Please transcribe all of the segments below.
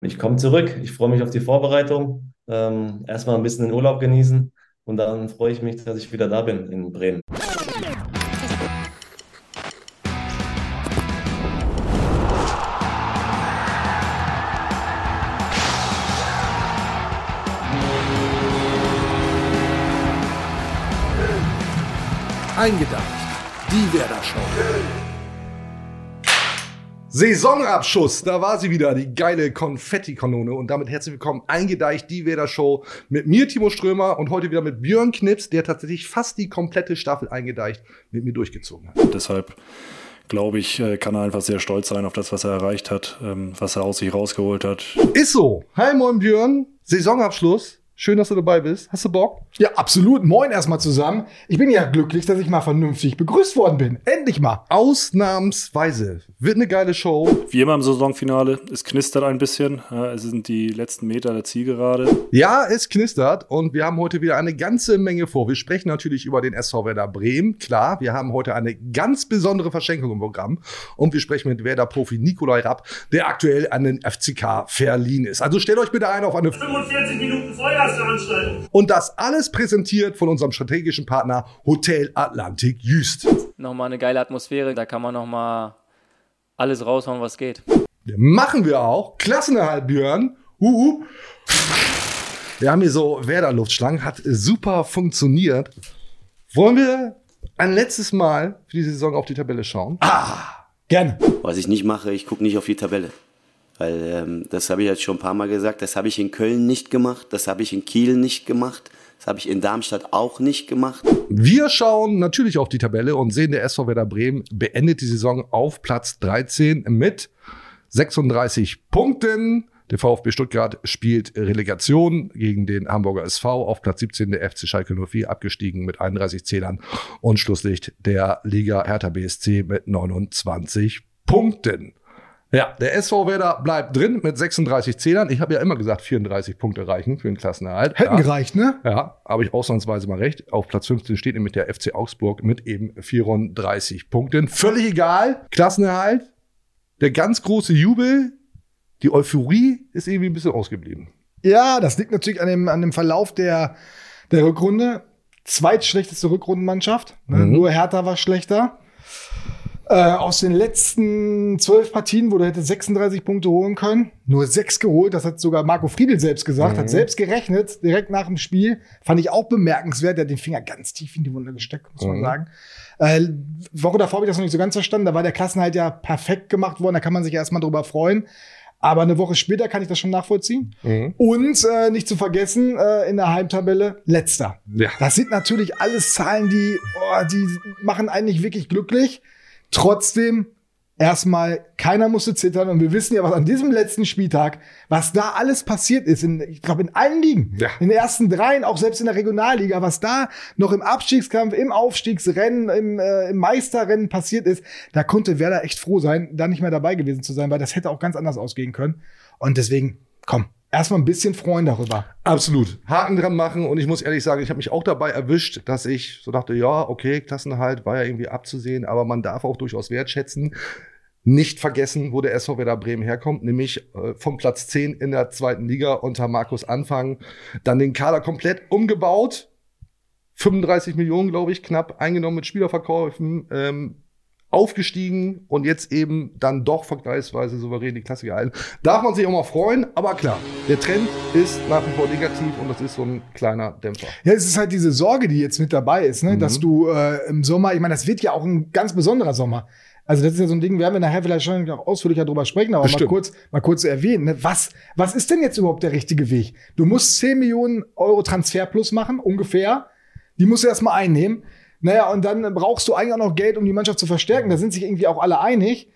Ich komme zurück. Ich freue mich auf die Vorbereitung. Ähm, erstmal ein bisschen den Urlaub genießen und dann freue ich mich, dass ich wieder da bin in Bremen. Eingedacht. Die Werder Show. Saisonabschuss, da war sie wieder, die geile Konfetti-Kanone. Und damit herzlich willkommen, eingedeicht, die Werder Show mit mir, Timo Strömer, und heute wieder mit Björn Knips, der tatsächlich fast die komplette Staffel eingedeicht mit mir durchgezogen hat. Deshalb glaube ich, äh, kann er einfach sehr stolz sein auf das, was er erreicht hat, ähm, was er aus sich rausgeholt hat. Ist so. Hi, moin Björn. Saisonabschluss. Schön, dass du dabei bist. Hast du Bock? Ja, absolut. Moin erstmal zusammen. Ich bin ja glücklich, dass ich mal vernünftig begrüßt worden bin. Endlich mal. Ausnahmsweise. Wird eine geile Show. Wie immer im Saisonfinale, es knistert ein bisschen. Es sind die letzten Meter der Zielgerade. Ja, es knistert und wir haben heute wieder eine ganze Menge vor. Wir sprechen natürlich über den SV Werder Bremen. Klar, wir haben heute eine ganz besondere Verschenkung im Programm und wir sprechen mit Werder-Profi Nikolai Rapp, der aktuell an den FCK verliehen ist. Also stellt euch bitte ein auf eine 45 Minuten Feuer Veranstaltung. Und das alles präsentiert von unserem strategischen Partner Hotel Atlantik Jüst. Nochmal eine geile Atmosphäre, da kann man nochmal alles raushauen, was geht. Machen wir auch. Klassenerhalt, Björn. Uh, Wir haben hier so Werder-Luftschlangen, hat super funktioniert. Wollen wir ein letztes Mal für die Saison auf die Tabelle schauen? Ah, gerne. Was ich nicht mache, ich gucke nicht auf die Tabelle. Weil ähm, das habe ich jetzt schon ein paar Mal gesagt, das habe ich in Köln nicht gemacht, das habe ich in Kiel nicht gemacht, das habe ich in Darmstadt auch nicht gemacht. Wir schauen natürlich auf die Tabelle und sehen, der SV Werder Bremen beendet die Saison auf Platz 13 mit 36 Punkten. Der VfB Stuttgart spielt Relegation gegen den Hamburger SV auf Platz 17 der FC Schalke 04 abgestiegen mit 31 Zählern und Schlusslicht der Liga Hertha BSC mit 29 Punkten. Ja, der SV Werder bleibt drin mit 36 Zählern. Ich habe ja immer gesagt, 34 Punkte reichen für den Klassenerhalt. Hätten ja. gereicht, ne? Ja, habe ich ausnahmsweise mal recht. Auf Platz 15 steht nämlich der FC Augsburg mit eben 34 Punkten. Völlig egal. Klassenerhalt. Der ganz große Jubel. Die Euphorie ist irgendwie ein bisschen ausgeblieben. Ja, das liegt natürlich an dem, an dem Verlauf der, der Rückrunde. Zweitschlechteste Rückrundenmannschaft. Ne? Mhm. Nur Hertha war schlechter. Äh, aus den letzten zwölf Partien, wo du hätte 36 Punkte holen können, nur sechs geholt. Das hat sogar Marco Friedel selbst gesagt, mhm. hat selbst gerechnet, direkt nach dem Spiel. Fand ich auch bemerkenswert. Der hat den Finger ganz tief in die Wunde gesteckt, muss mhm. man sagen. Äh, Woche davor habe ich das noch nicht so ganz verstanden. Da war der Klassenhalt ja perfekt gemacht worden. Da kann man sich erstmal drüber freuen. Aber eine Woche später kann ich das schon nachvollziehen. Mhm. Und äh, nicht zu vergessen, äh, in der Heimtabelle letzter. Ja. Das sind natürlich alles Zahlen, die, oh, die machen eigentlich wirklich glücklich. Trotzdem erstmal keiner musste zittern und wir wissen ja, was an diesem letzten Spieltag, was da alles passiert ist, in, ich glaube in allen Ligen, ja. in den ersten dreien, auch selbst in der Regionalliga, was da noch im Abstiegskampf, im Aufstiegsrennen, im, äh, im Meisterrennen passiert ist, da konnte Werder echt froh sein, da nicht mehr dabei gewesen zu sein, weil das hätte auch ganz anders ausgehen können. Und deswegen, komm, erstmal ein bisschen freuen darüber. Absolut. Haken dran machen und ich muss ehrlich sagen, ich habe mich auch dabei erwischt, dass ich so dachte, ja, okay, Klassenhalt war ja irgendwie abzusehen, aber man darf auch durchaus wertschätzen. Nicht vergessen, wo der SV Werder Bremen herkommt, nämlich äh, vom Platz 10 in der zweiten Liga unter Markus Anfang. Dann den Kader komplett umgebaut. 35 Millionen, glaube ich, knapp eingenommen mit Spielerverkäufen. Ähm, aufgestiegen und jetzt eben dann doch vergleichsweise souverän die Klasse gehalten. Darf man sich auch mal freuen, aber klar, der Trend ist nach wie vor negativ und das ist so ein kleiner Dämpfer. Ja, es ist halt diese Sorge, die jetzt mit dabei ist, ne? Mhm. dass du äh, im Sommer, ich meine, das wird ja auch ein ganz besonderer Sommer. Also das ist ja so ein Ding, werden wir nachher vielleicht schon noch ausführlicher drüber sprechen, aber mal kurz, mal kurz erwähnen. Ne? Was, was ist denn jetzt überhaupt der richtige Weg? Du musst 10 Millionen Euro Transfer plus machen, ungefähr. Die musst du erstmal einnehmen. Naja, und dann brauchst du eigentlich auch noch Geld, um die Mannschaft zu verstärken. Da sind sich irgendwie auch alle einig.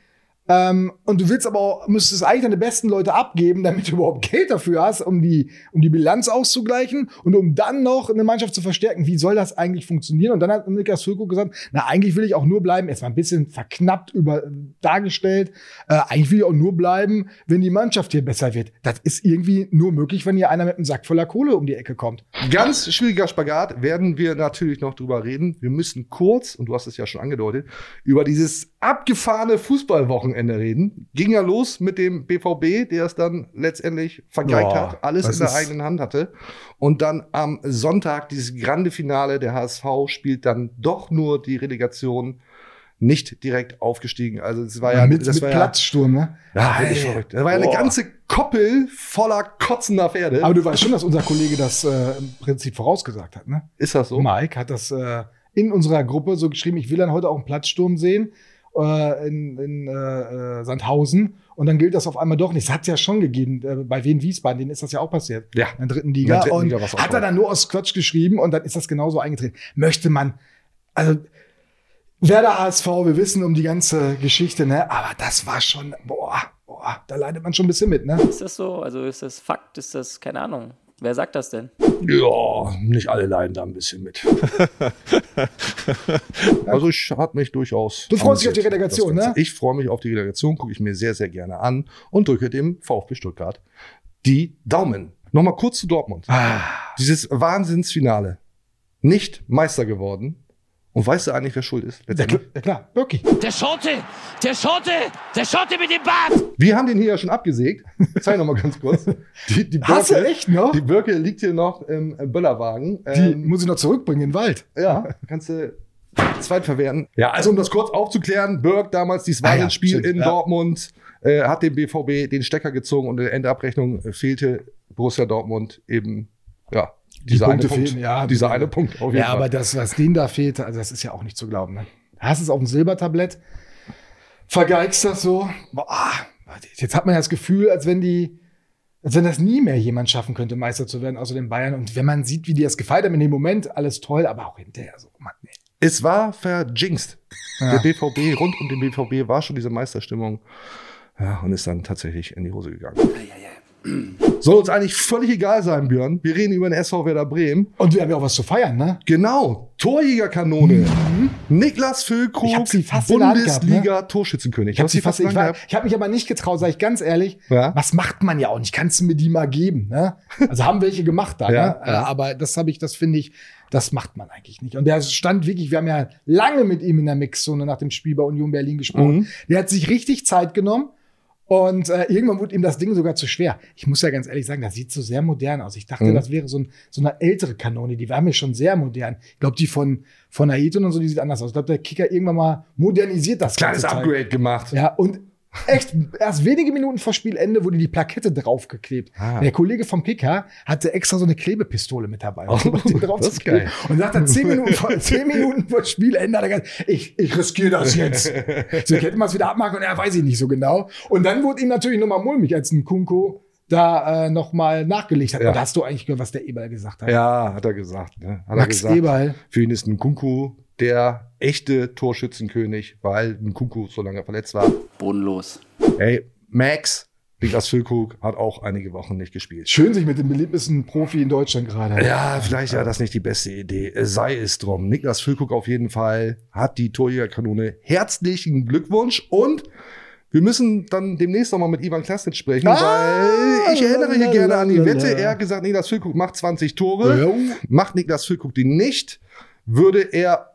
Ähm, und du willst aber auch, müsstest eigentlich deine besten Leute abgeben, damit du überhaupt Geld dafür hast, um die, um die Bilanz auszugleichen und um dann noch eine Mannschaft zu verstärken. Wie soll das eigentlich funktionieren? Und dann hat Niklas Füllkrug gesagt, na, eigentlich will ich auch nur bleiben, erstmal ein bisschen verknappt über, dargestellt, äh, eigentlich will ich auch nur bleiben, wenn die Mannschaft hier besser wird. Das ist irgendwie nur möglich, wenn hier einer mit einem Sack voller Kohle um die Ecke kommt. Ganz schwieriger Spagat, werden wir natürlich noch drüber reden. Wir müssen kurz, und du hast es ja schon angedeutet, über dieses abgefahrene Fußballwochenende Wochenende reden. Ging ja los mit dem BVB, der es dann letztendlich vergeigt Boah, hat, alles in der eigenen Hand hatte. Und dann am Sonntag dieses grande Finale, der HSV spielt dann doch nur die Relegation nicht direkt aufgestiegen. Also es war ja mit das mit war Platzsturm, ne? Ja, ja Alter. verrückt. Das war ja eine ganze Koppel voller kotzender Pferde. Aber du weißt schon, dass unser Kollege das äh, im Prinzip vorausgesagt hat, ne? ist das so? Mike hat das äh, in unserer Gruppe so geschrieben, ich will dann heute auch einen Platzsturm sehen äh, in, in äh, äh, Sandhausen. Und dann gilt das auf einmal doch nicht. Es hat ja schon gegeben, äh, bei Wien Wiesbaden, denen ist das ja auch passiert. Ja. In der dritten Liga. Der dritten und Liga hat er dann nur aus Quatsch geschrieben und dann ist das genauso eingetreten. Möchte man, also Werder HSV, wir wissen um die ganze Geschichte, ne? Aber das war schon, boah, boah, da leidet man schon ein bisschen mit, ne? Ist das so? Also ist das Fakt? Ist das, keine Ahnung. Wer sagt das denn? Ja, nicht alle leiden da ein bisschen mit. also ich hat mich durchaus. Du freust dich auf die Relegation, ne? Ich freue mich auf die Relegation, gucke ich mir sehr, sehr gerne an und drücke dem VfB Stuttgart die Daumen. Nochmal kurz zu Dortmund. Ah. Dieses Wahnsinnsfinale. Nicht Meister geworden. Und weißt du eigentlich, wer schuld ist? Ja, klar, ja klar, wirklich. Der Schotte! Der Schotte! Der Schotte mit dem Bart! Wir haben den hier ja schon abgesägt. Zeig noch mal ganz kurz. Die, die Hast du Birke- echt noch? Die Birke liegt hier noch im Böllerwagen. Die Ähm, muss ich noch zurückbringen in den Wald. Ja, kannst du zweitverwerten. Ja, also um das kurz aufzuklären, Berg damals dieses Ah ja, stimmt, in ja. Dortmund äh, hat dem BVB den Stecker gezogen und in der Endabrechnung fehlte Borussia Dortmund eben, ja, dieser Punkte eine Punkt. fehlen, ja. dieser eine Punkt auf jeden Ja, Fall. aber das, was denen da fehlte, also das ist ja auch nicht zu glauben. Ne? Hast es auf dem Silbertablett, vergeigst das so. Boah, jetzt hat man ja das Gefühl, als wenn die, als wenn das nie mehr jemand schaffen könnte, Meister zu werden, außer den Bayern. Und wenn man sieht, wie die das gefeiert haben in dem Moment, alles toll, aber auch hinterher so, Mann, nee. es war verjinxt. Ja. Der BVB, rund um den BVB war schon diese Meisterstimmung. Ja, und ist dann tatsächlich in die Hose gegangen. Soll uns eigentlich völlig egal sein, Björn. Wir reden über den SV Werder Bremen. Und wir haben ja auch was zu feiern, ne? Genau, Torjägerkanone. Niklas Füllkrug, Mhm. Ich gehabt, ne? Bundesliga-Torschützenkönig. Ich habe sie fast, ich, in der war, ich habe mich aber nicht getraut, sage ich ganz ehrlich. Ja. Was macht man ja auch nicht? Kannst du mir die mal geben? Ne? Also haben welche gemacht da, Ja, ne? ja. Äh, aber das habe ich, das finde ich, das macht man eigentlich nicht. Und der stand wirklich, wir haben ja lange mit ihm in der Mixzone nach dem Spiel bei Union Berlin gesprochen. Mhm. Der hat sich richtig Zeit genommen. Und äh, irgendwann wurde ihm das Ding sogar zu schwer. Ich muss ja ganz ehrlich sagen, das sieht so sehr modern aus. Ich dachte, Mhm. das wäre so, ein, so eine ältere Kanone. Die war mir schon sehr modern. Ich glaube, die von, von Ayrton und so, die sieht anders aus. Ich glaube, der Kicker irgendwann mal modernisiert das Kleines ganze Teil. Upgrade gemacht. Ja, und echt, erst wenige Minuten vor Spielende wurde die Plakette draufgeklebt. Ah. Der Kollege vom Kicker hatte extra so eine Klebepistole mit dabei. Oh, das ist geil. Und sagt dann zehn Minuten vor, zehn Minuten vor Spielende, hat er gesagt, ich, ich riskiere das jetzt. so hätten wir es wieder abmachen und er weiß ich nicht so genau. Und dann wurde ihm natürlich nochmal mulmig, als ein Kunko da äh, nochmal nachgelegt hat. Ja. Und hast du eigentlich gehört, was der Eberl gesagt hat? Ja, hat er gesagt. Ne? Hat er Max gesagt. Eberl. Für ihn ist ein Kunku der echte Torschützenkönig, weil ein Kunku so lange verletzt war. Bodenlos. Hey, Max, Niklas Füllkrug, hat auch einige Wochen nicht gespielt. Schön sich mit dem beliebtesten Profi in Deutschland gerade. Ja, vielleicht war das nicht die beste Idee. Sei es drum. Niklas Füllkrug auf jeden Fall hat die Torjägerkanone. Herzlichen Glückwunsch und wir müssen dann demnächst noch mal mit Ivan Klasnitz sprechen, Ah, weil ich erinnere hier gerne an die. Wette. Er hat gesagt, Niklas Füllkrug macht 20 Tore. Ja. Macht Niklas Füllkrug die nicht, würde er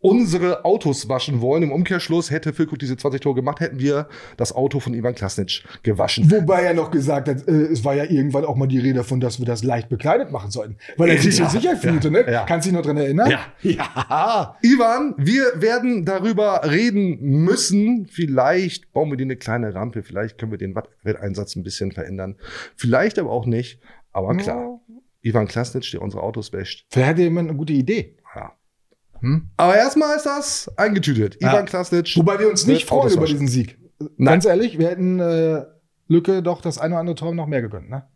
unsere Autos waschen wollen. Im Umkehrschluss hätte Füllkrug diese 20 Tore gemacht, hätten wir das Auto von Ivan Klasnitz gewaschen. Wobei er noch gesagt hat, äh, es war ja irgendwann auch mal die Rede davon, dass wir das leicht bekleidet machen sollten. Weil er sich so Ja, sicher fühlte, ja, ne? ja. Kannst du dich noch dran erinnern? Ja. Ja. Ivan, wir werden darüber reden müssen. Vielleicht bauen wir dir eine kleine Rampe, vielleicht können wir den Wattwetteinsatz ein bisschen verändern. Vielleicht aber auch nicht. Aber klar, Ivan Klasnitz, der unsere Autos wäscht. Vielleicht hätte jemand eine gute Idee. Hm? Aber erstmal ist das eingetütet. Ja. Ivan Klasnitz. Wobei wir uns nicht freuen über diesen Sieg. Nein. Ganz ehrlich, wir hätten äh, Lücke doch das eine oder andere Tor noch mehr gegönnt, ne?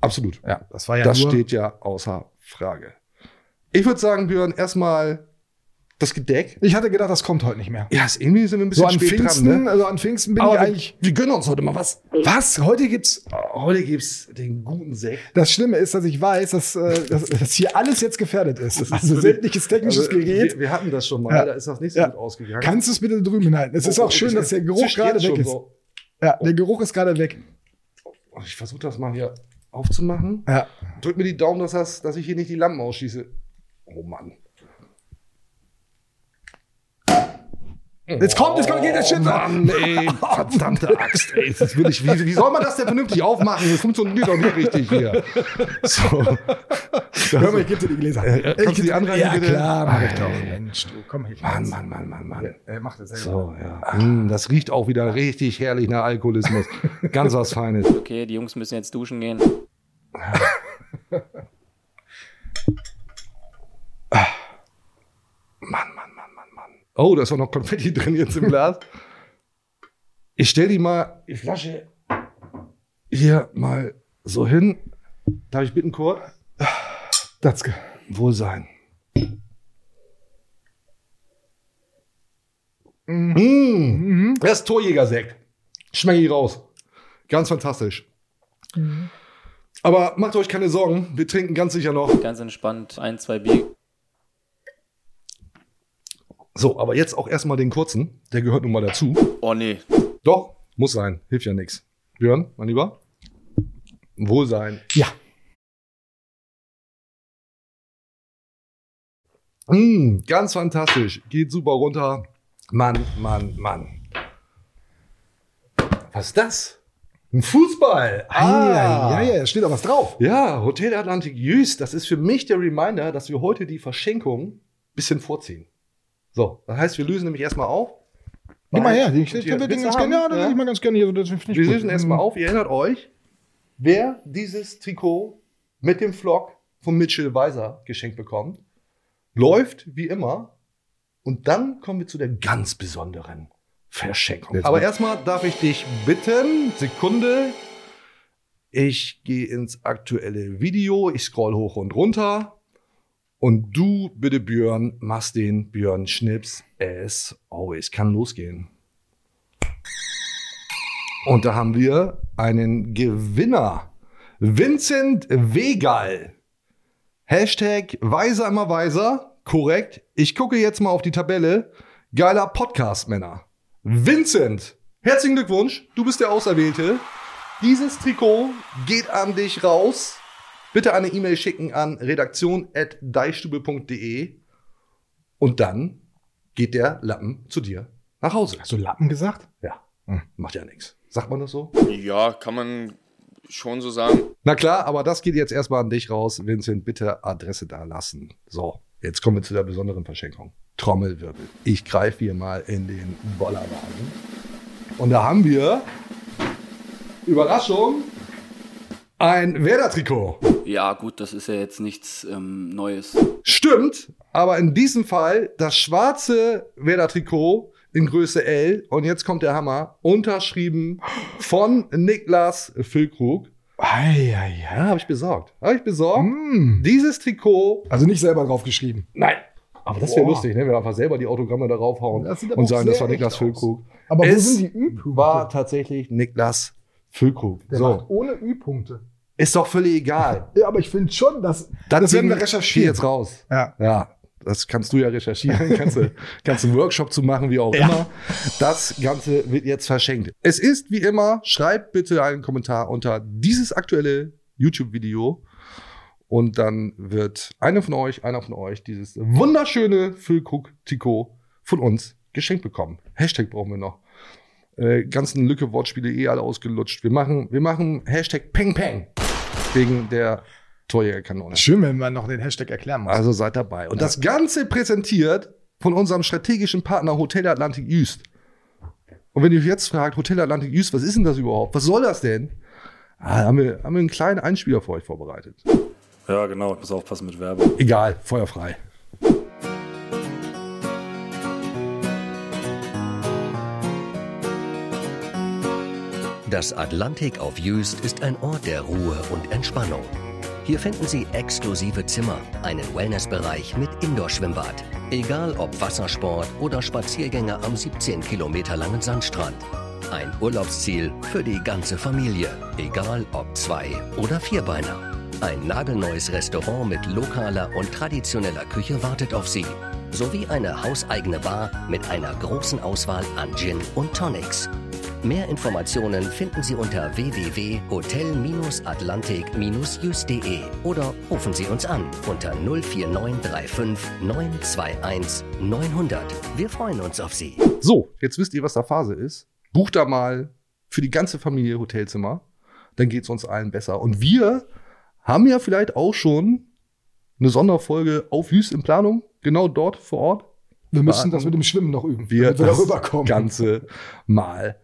Absolut. Ja, das war ja das nur steht ja außer Frage. Ich würde sagen, Björn, erstmal das Gedeck. Ich hatte gedacht, das kommt heute nicht mehr. Ja, ist irgendwie sind wir ein bisschen So an spät Pfingsten, dran, ne? also an Pfingsten bin Aber ich eigentlich. wir gönnen uns heute mal was. Was? Heute gibt's. Heute gibt's den guten Sekt. Das Schlimme ist, dass ich weiß, dass, äh, dass, dass hier alles jetzt gefährdet ist. Also sämtliches technisches Also, Gerät. Wir, wir hatten das schon mal, Ja. da ist das nicht so Ja. gut ausgegangen. Kannst du es bitte drüben hinhalten? Es ist Oh, auch schön, ich- dass der Geruch gerade weg ist. so. Ja, der Geruch ist gerade weg. Oh, Ich versuche das mal hier aufzumachen. Ja. Drück mir die Daumen, dass, das, dass ich hier nicht die Lampen ausschieße. Oh Mann. Jetzt kommt, jetzt kommt, geht der Shit. Mann, ey, verdammte Axt, ey. Das ist wirklich, wie, wie soll man das denn vernünftig aufmachen? Das funktioniert doch nicht richtig hier. So. Hör mal, ich geb dir die Gläser. Äh, kannst du die anreichen, Ja, bitte? klar, mach ich doch. Mensch, du, komm hier. Mann, Mann, Mann, Mann, Mann. Äh, mach das selber. So, ja. Mm, das riecht auch wieder richtig herrlich nach Alkoholismus. Ganz was Feines. Okay, die Jungs müssen jetzt duschen gehen. Mann, Mann, Mann, Mann, Mann. Oh, da ist auch noch Konfetti drin jetzt im Glas. Ich stell die mal die Flasche hier mal so hin. Darf ich bitten, Kurt? Datzke. Wohl sein. Mm. Das ist Torjägersekt. Schmecke ich raus. Ganz fantastisch. Aber macht euch keine Sorgen, wir trinken ganz sicher noch. Ganz entspannt, ein, zwei Bier. So, aber jetzt auch erstmal den kurzen. Der gehört nun mal dazu. Oh nee. Doch, muss sein. Hilft ja nichts. Björn, mein Lieber. Wohl sein. Ja. Mm, ganz fantastisch. Geht super runter. Mann, Mann, Mann. Was ist das? Ein Fußball. Ah, ja, ja, ja, steht da was drauf. Ja, Hotel Atlantik Jüst, das ist für mich der Reminder, dass wir heute die Verschenkung ein bisschen vorziehen. So, das heißt, wir lösen nämlich erstmal auf. Gib mal her, ich, ich, ich, ganz gerne, ja, Ja? ich mal ganz gerne hier. Das ich Wir lösen erstmal auf. Ihr erinnert euch, wer dieses Trikot mit dem Flock von Mitchell Weiser geschenkt bekommt, läuft wie immer. Und dann kommen wir zu der ganz besonderen Verschenkung. Jetzt Aber erstmal darf ich dich bitten, Sekunde. Ich gehe ins aktuelle Video, ich scroll hoch und runter. Und du, bitte Björn, machst den Björn Schnips as always. Kann losgehen. Und da haben wir einen Gewinner. Vincent Wegal. Hashtag weiser immer weiser. Korrekt. Ich gucke jetzt mal auf die Tabelle. Geiler Podcast, Männer. Vincent, herzlichen Glückwunsch. Du bist der Auserwählte. Dieses Trikot geht an dich raus. Bitte eine E-Mail schicken an redaktion.deichstube.de und dann geht der Lappen zu dir nach Hause. Hast du Lappen gesagt? Ja, macht ja nichts. Sagt man das so? Ja, kann man schon so sagen. Na klar, aber das geht jetzt erstmal an dich raus. Vincent, bitte Adresse da lassen. So, jetzt kommen wir zu der besonderen Verschenkung. Trommelwirbel. Ich greife hier mal in den Bollerwagen. Und da haben wir, Überraschung, ein Werder-Trikot. Ja, gut, das ist ja jetzt nichts ähm, Neues. Stimmt, aber in diesem Fall das schwarze Werder-Trikot in Größe L. Und jetzt kommt der Hammer. Unterschrieben von Niklas Füllkrug. Eieiei. Ja, habe ich besorgt. Habe ich besorgt. Mm. Dieses Trikot. Also nicht selber drauf geschrieben. Nein. Aber das wäre lustig, ne? wenn wir einfach selber die Autogramme darauf hauen Das sieht aber und sagen, das war Niklas. Füllkrug. Aber wo Es sind die Ü-Punkte? War tatsächlich Niklas Füllkrug. Der so. macht ohne Ü-Punkte. Ist doch völlig egal. Ja, aber ich finde schon, dass das werden wir recherchieren. jetzt raus. Ja. Ja, das kannst du ja recherchieren. kannst, du, kannst einen Workshop zu machen, wie auch Ja. immer. Das Ganze wird jetzt verschenkt. Es ist wie immer, schreibt bitte einen Kommentar unter dieses aktuelle YouTube-Video. Und dann wird einer von euch, einer von euch dieses wunderschöne Füllkrug-Trikot von uns geschenkt bekommen. Hashtag brauchen wir noch. Äh, ganzen Lücke-Wortspiele eh alle ausgelutscht. Wir machen, wir machen Hashtag Peng Peng. Wegen der Torjägerkanone. Schön, wenn man noch den Hashtag erklären muss. Also seid dabei. Und das Ganze präsentiert von unserem strategischen Partner Hotel Atlantic Jüst. Und wenn ihr euch jetzt fragt, Hotel Atlantic Jüst, was ist denn das überhaupt? Was soll das denn? Ah, haben, wir, haben wir einen kleinen Einspieler für euch vorbereitet. Ja, genau. Ich muss aufpassen mit Werbung. Egal, feuerfrei. Das Atlantik auf Jüst ist ein Ort der Ruhe und Entspannung. Hier finden Sie exklusive Zimmer, einen Wellnessbereich mit Indoor-Schwimmbad. Egal ob Wassersport oder Spaziergänge am 17 Kilometer langen Sandstrand. Ein Urlaubsziel für die ganze Familie, egal ob zwei oder vierbeiner. Ein nagelneues Restaurant mit lokaler und traditioneller Küche wartet auf Sie. Sowie eine hauseigene Bar mit einer großen Auswahl an Gin und Tonics. Mehr Informationen finden Sie unter www.hotel-atlantik-jus.de oder rufen Sie uns an unter 04935 921 900. Wir freuen uns auf Sie. So, jetzt wisst ihr, was da Phase ist. Bucht da mal für die ganze Familie Hotelzimmer. Dann geht es uns allen besser. Und wir haben ja vielleicht auch schon eine Sonderfolge auf Hüst in Planung, genau dort vor Ort. Wir müssen das mit dem Schwimmen noch üben, Wir, damit wir das darüber kommen. Ganze mal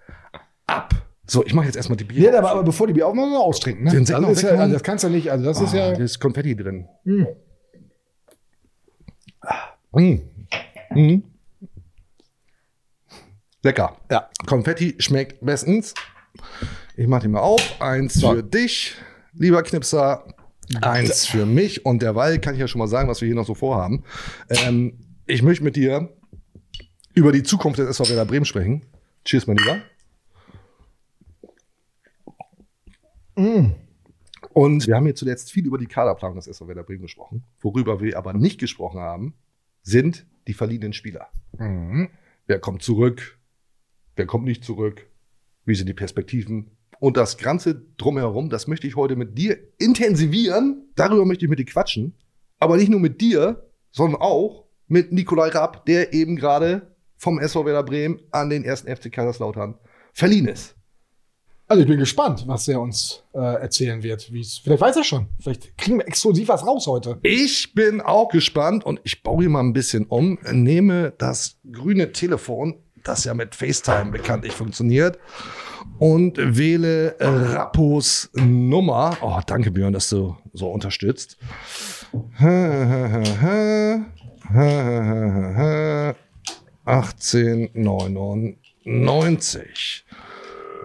ab. So, ich mache jetzt erstmal die Bier. Ja, aber, aber bevor die Bier aufmachen, noch austrinken. Ne? Den noch ist ja, also das kannst du nicht. Also das ist Ah, ja. Da ist Konfetti drin. Hm. Mm. Mm. Lecker. Ja. Konfetti schmeckt bestens. Ich mach die mal auf. Eins für dich, lieber Knipser. Eins für mich. Und derweil kann ich ja schon mal sagen, was wir hier noch so vorhaben. Ähm, ich möchte mit dir über die Zukunft des SV Werder Bremen sprechen. Cheers, mein Lieber. Und wir haben hier zuletzt viel über die Kaderplanung des SV Werder Bremen gesprochen. Worüber wir aber nicht gesprochen haben, sind die verliehenen Spieler. Mhm. Wer kommt zurück? Wer kommt nicht zurück? Wie sind die Perspektiven? Und das Ganze drumherum, das möchte ich heute mit dir intensivieren. Darüber möchte ich mit dir quatschen. Aber nicht nur mit dir, sondern auch mit Nikolai Rapp, der eben gerade vom SV Werder Bremen an den ersten FC Kaiserslautern verliehen ist. Also ich bin gespannt, was er uns äh, erzählen wird. Wie's, vielleicht weiß er schon. Vielleicht kriegen wir exklusiv was raus heute. Ich bin auch gespannt und ich baue hier mal ein bisschen um, nehme das grüne Telefon, das ja mit FaceTime bekanntlich funktioniert, und wähle Rappos Nummer. Oh, danke Björn, dass du so unterstützt. 1899.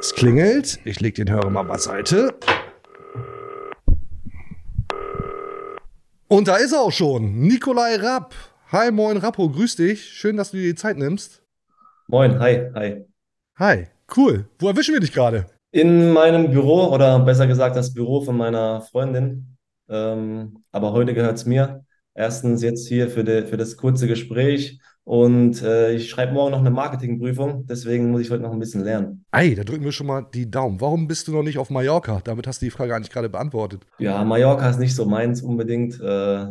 Es klingelt. Ich lege den Hörer mal beiseite. Und da ist er auch schon. Nikolai Rapp. Hi, moin, Rappo. Grüß dich. Schön, dass du dir die Zeit nimmst. Moin, hi, hi. Hi. Cool. Wo erwischen wir dich gerade? In meinem Büro oder besser gesagt das Büro von meiner Freundin. Ähm, aber heute gehört es mir. Erstens jetzt hier für, de, für das kurze Gespräch und äh, ich schreibe morgen noch eine Marketingprüfung, deswegen muss ich heute noch ein bisschen lernen. Ei, da drücken wir schon mal die Daumen. Warum bist du noch nicht auf Mallorca? Damit hast du die Frage eigentlich gerade beantwortet. Ja, Mallorca ist nicht so meins unbedingt. Äh,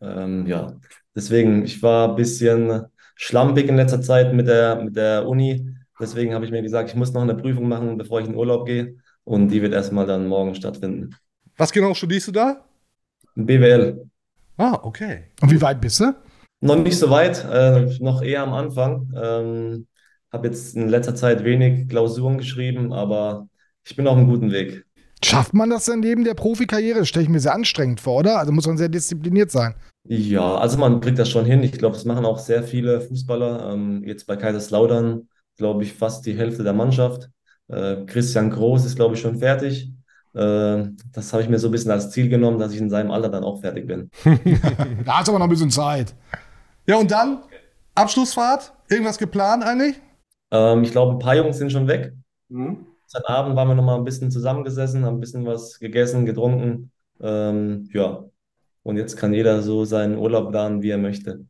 ähm, ja, deswegen, ich war ein bisschen schlampig in letzter Zeit mit der, mit der Uni. Deswegen habe ich mir gesagt, ich muss noch eine Prüfung machen, bevor ich in Urlaub gehe. Und die wird erstmal dann morgen stattfinden. Was genau studierst du da? BWL. Ah, okay. Und wie weit bist du? Noch nicht so weit, äh, noch eher am Anfang. Ähm, habe jetzt in letzter Zeit wenig Klausuren geschrieben, aber ich bin auf einem guten Weg. Schafft man das denn neben der Profikarriere? Das stelle ich mir sehr anstrengend vor, oder? Also muss man sehr diszipliniert sein. Ja, also man kriegt das schon hin. Ich glaube, das machen auch sehr viele Fußballer. Ähm, jetzt bei Kaiserslautern, glaube ich, fast die Hälfte der Mannschaft. Äh, Christian Groß ist, glaube ich, schon fertig. Äh, das habe ich mir so ein bisschen als Ziel genommen, dass ich in seinem Alter dann auch fertig bin. Da ist aber noch ein bisschen Zeit. Ja, und dann? Abschlussfahrt? Irgendwas geplant eigentlich? Ähm, ich glaube, ein paar Jungs sind schon weg. Seit Abend waren wir noch mal ein bisschen zusammengesessen, haben ein bisschen was gegessen, getrunken. Ähm, ja, und jetzt kann jeder so seinen Urlaub planen, wie er möchte.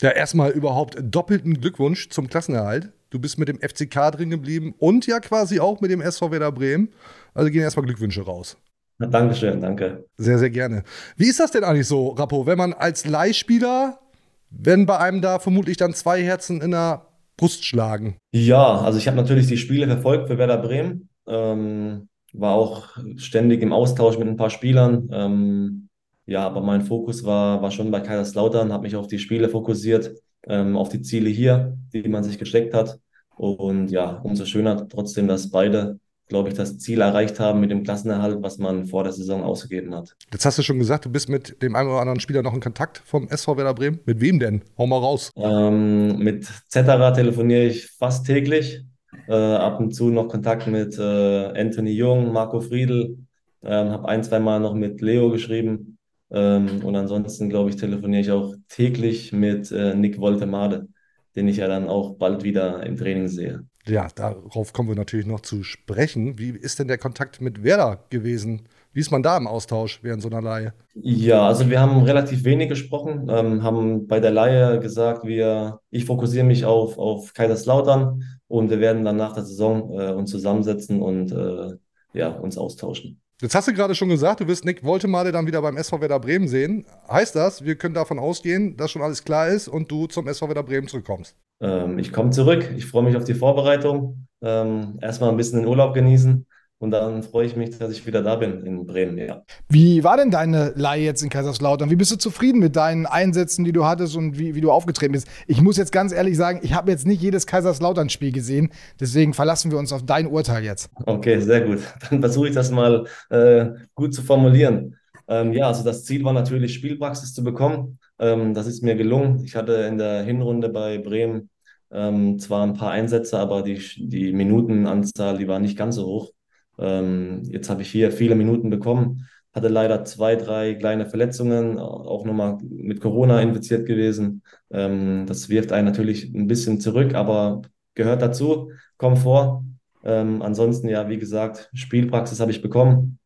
Ja, erstmal überhaupt doppelten Glückwunsch zum Klassenerhalt. Du bist mit dem FCK drin geblieben und ja quasi auch mit dem SV Werder Bremen. Also gehen erstmal Glückwünsche raus. Na, Dankeschön, danke. Sehr, sehr gerne. Wie ist das denn eigentlich so, Rappo, wenn man als Leihspieler, wenn bei einem da vermutlich dann zwei Herzen in der Brust schlagen? Ja, also ich habe natürlich die Spiele verfolgt für Werder Bremen. Ähm, war auch ständig im Austausch mit ein paar Spielern. Ähm, ja, aber mein Fokus war, war schon bei Kaiserslautern, habe mich auf die Spiele fokussiert, ähm, auf die Ziele hier, die man sich gesteckt hat. Und ja, umso schöner trotzdem, dass beide, glaube ich, das Ziel erreicht haben mit dem Klassenerhalt, was man vor der Saison ausgegeben hat. Jetzt hast du schon gesagt, du bist mit dem einen oder anderen Spieler noch in Kontakt vom SV Werder Bremen. Mit wem denn? Hau mal raus. Ähm, mit Zetterer telefoniere ich fast täglich. Äh, ab und zu noch Kontakt mit äh, Anthony Jung, Marco Friedl. Ähm, habe ein, zwei Mal noch mit Leo geschrieben. Ähm, und ansonsten, glaube ich, telefoniere ich auch täglich mit äh, Nick Woltemade, den ich ja dann auch bald wieder im Training sehe. Ja, darauf kommen wir natürlich noch zu sprechen. Wie ist denn der Kontakt mit Werder gewesen Wie ist man da im Austausch während so einer Leihe? Ja, also wir haben relativ wenig gesprochen, ähm, haben bei der Leihe gesagt, wir, ich fokussiere mich auf, auf Kaiserslautern und wir werden dann nach der Saison äh, uns zusammensetzen und äh, ja, uns austauschen. Jetzt hast du gerade schon gesagt, du wirst Nick Woltemade dann wieder beim SV Werder Bremen sehen. Heißt das, wir können davon ausgehen, dass schon alles klar ist und du zum SV Werder Bremen zurückkommst? Ähm, ich komme zurück, ich freue mich auf die Vorbereitung. Ähm, erstmal ein bisschen den Urlaub genießen und dann freue ich mich, dass ich wieder da bin in Bremen, ja. Wie war denn deine Leihe jetzt in Kaiserslautern? Wie bist du zufrieden mit deinen Einsätzen, die du hattest und wie, wie du aufgetreten bist? Ich muss jetzt ganz ehrlich sagen, ich habe jetzt nicht jedes Kaiserslautern-Spiel gesehen, deswegen verlassen wir uns auf dein Urteil jetzt. Okay, sehr gut. Dann versuche ich das mal äh, gut zu formulieren. Ähm, ja, also das Ziel war natürlich, Spielpraxis zu bekommen. Ähm, das ist mir gelungen. Ich hatte in der Hinrunde bei Bremen ähm, zwar ein paar Einsätze, aber die, die Minutenanzahl, die war nicht ganz so hoch. Ähm, jetzt habe ich hier viele Minuten bekommen, hatte leider zwei, drei kleine Verletzungen, auch nochmal mit Corona infiziert gewesen. Ähm, das wirft einen natürlich ein bisschen zurück, aber gehört dazu, kommt vor. Ähm, ansonsten, ja, wie gesagt, Spielpraxis habe ich bekommen.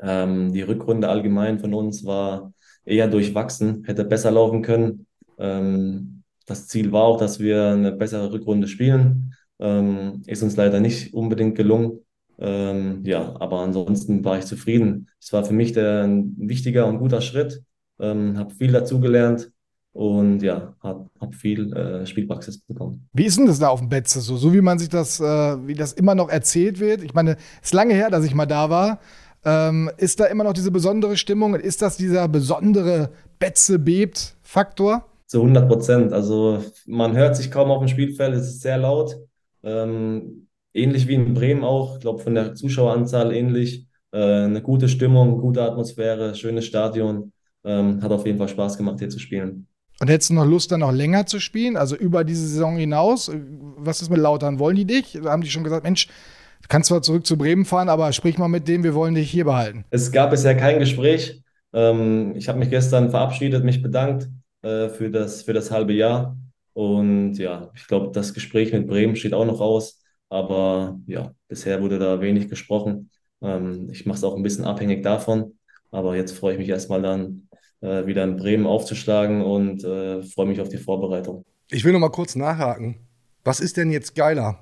Ähm, die Rückrunde allgemein von uns war eher durchwachsen, hätte besser laufen können. Ähm, das Ziel war auch, dass wir eine bessere Rückrunde spielen. Ähm, ist uns leider nicht unbedingt gelungen. Ähm, ja, aber ansonsten war ich zufrieden. Es war für mich der, ein wichtiger und guter Schritt. Ähm, habe viel dazugelernt und ja, habe hab viel äh, Spielpraxis bekommen. Wie ist denn das da auf dem Betze so? So wie man sich das, äh, wie das immer noch erzählt wird. Ich meine, es ist lange her, dass ich mal da war. Ähm, ist da immer noch diese besondere Stimmung? Ist das dieser besondere Betze bebt Faktor? Zu 100 Prozent. Also man hört sich kaum auf dem Spielfeld, es ist sehr laut. Ähm, ähnlich wie in Bremen auch, ich glaube von der Zuschaueranzahl ähnlich. Äh, eine gute Stimmung, gute Atmosphäre, schönes Stadion. Ähm, hat auf jeden Fall Spaß gemacht, hier zu spielen. Und hättest du noch Lust, dann noch länger zu spielen, also über diese Saison hinaus? Was ist mit Lautern? Wollen die dich? Haben die schon gesagt, Mensch, du kannst zwar zurück zu Bremen fahren, aber sprich mal mit denen, wir wollen dich hier behalten. Es gab bisher kein Gespräch. Ähm, ich habe mich gestern verabschiedet, mich bedankt äh, für, das, für das halbe Jahr. Und ja, ich glaube, das Gespräch mit Bremen steht auch noch aus. Aber ja, bisher wurde da wenig gesprochen. Ähm, ich mache es auch ein bisschen abhängig davon. Aber jetzt freue ich mich erstmal dann, äh, wieder in Bremen aufzuschlagen und äh, freue mich auf die Vorbereitung. Ich will noch mal kurz nachhaken. Was ist denn jetzt geiler?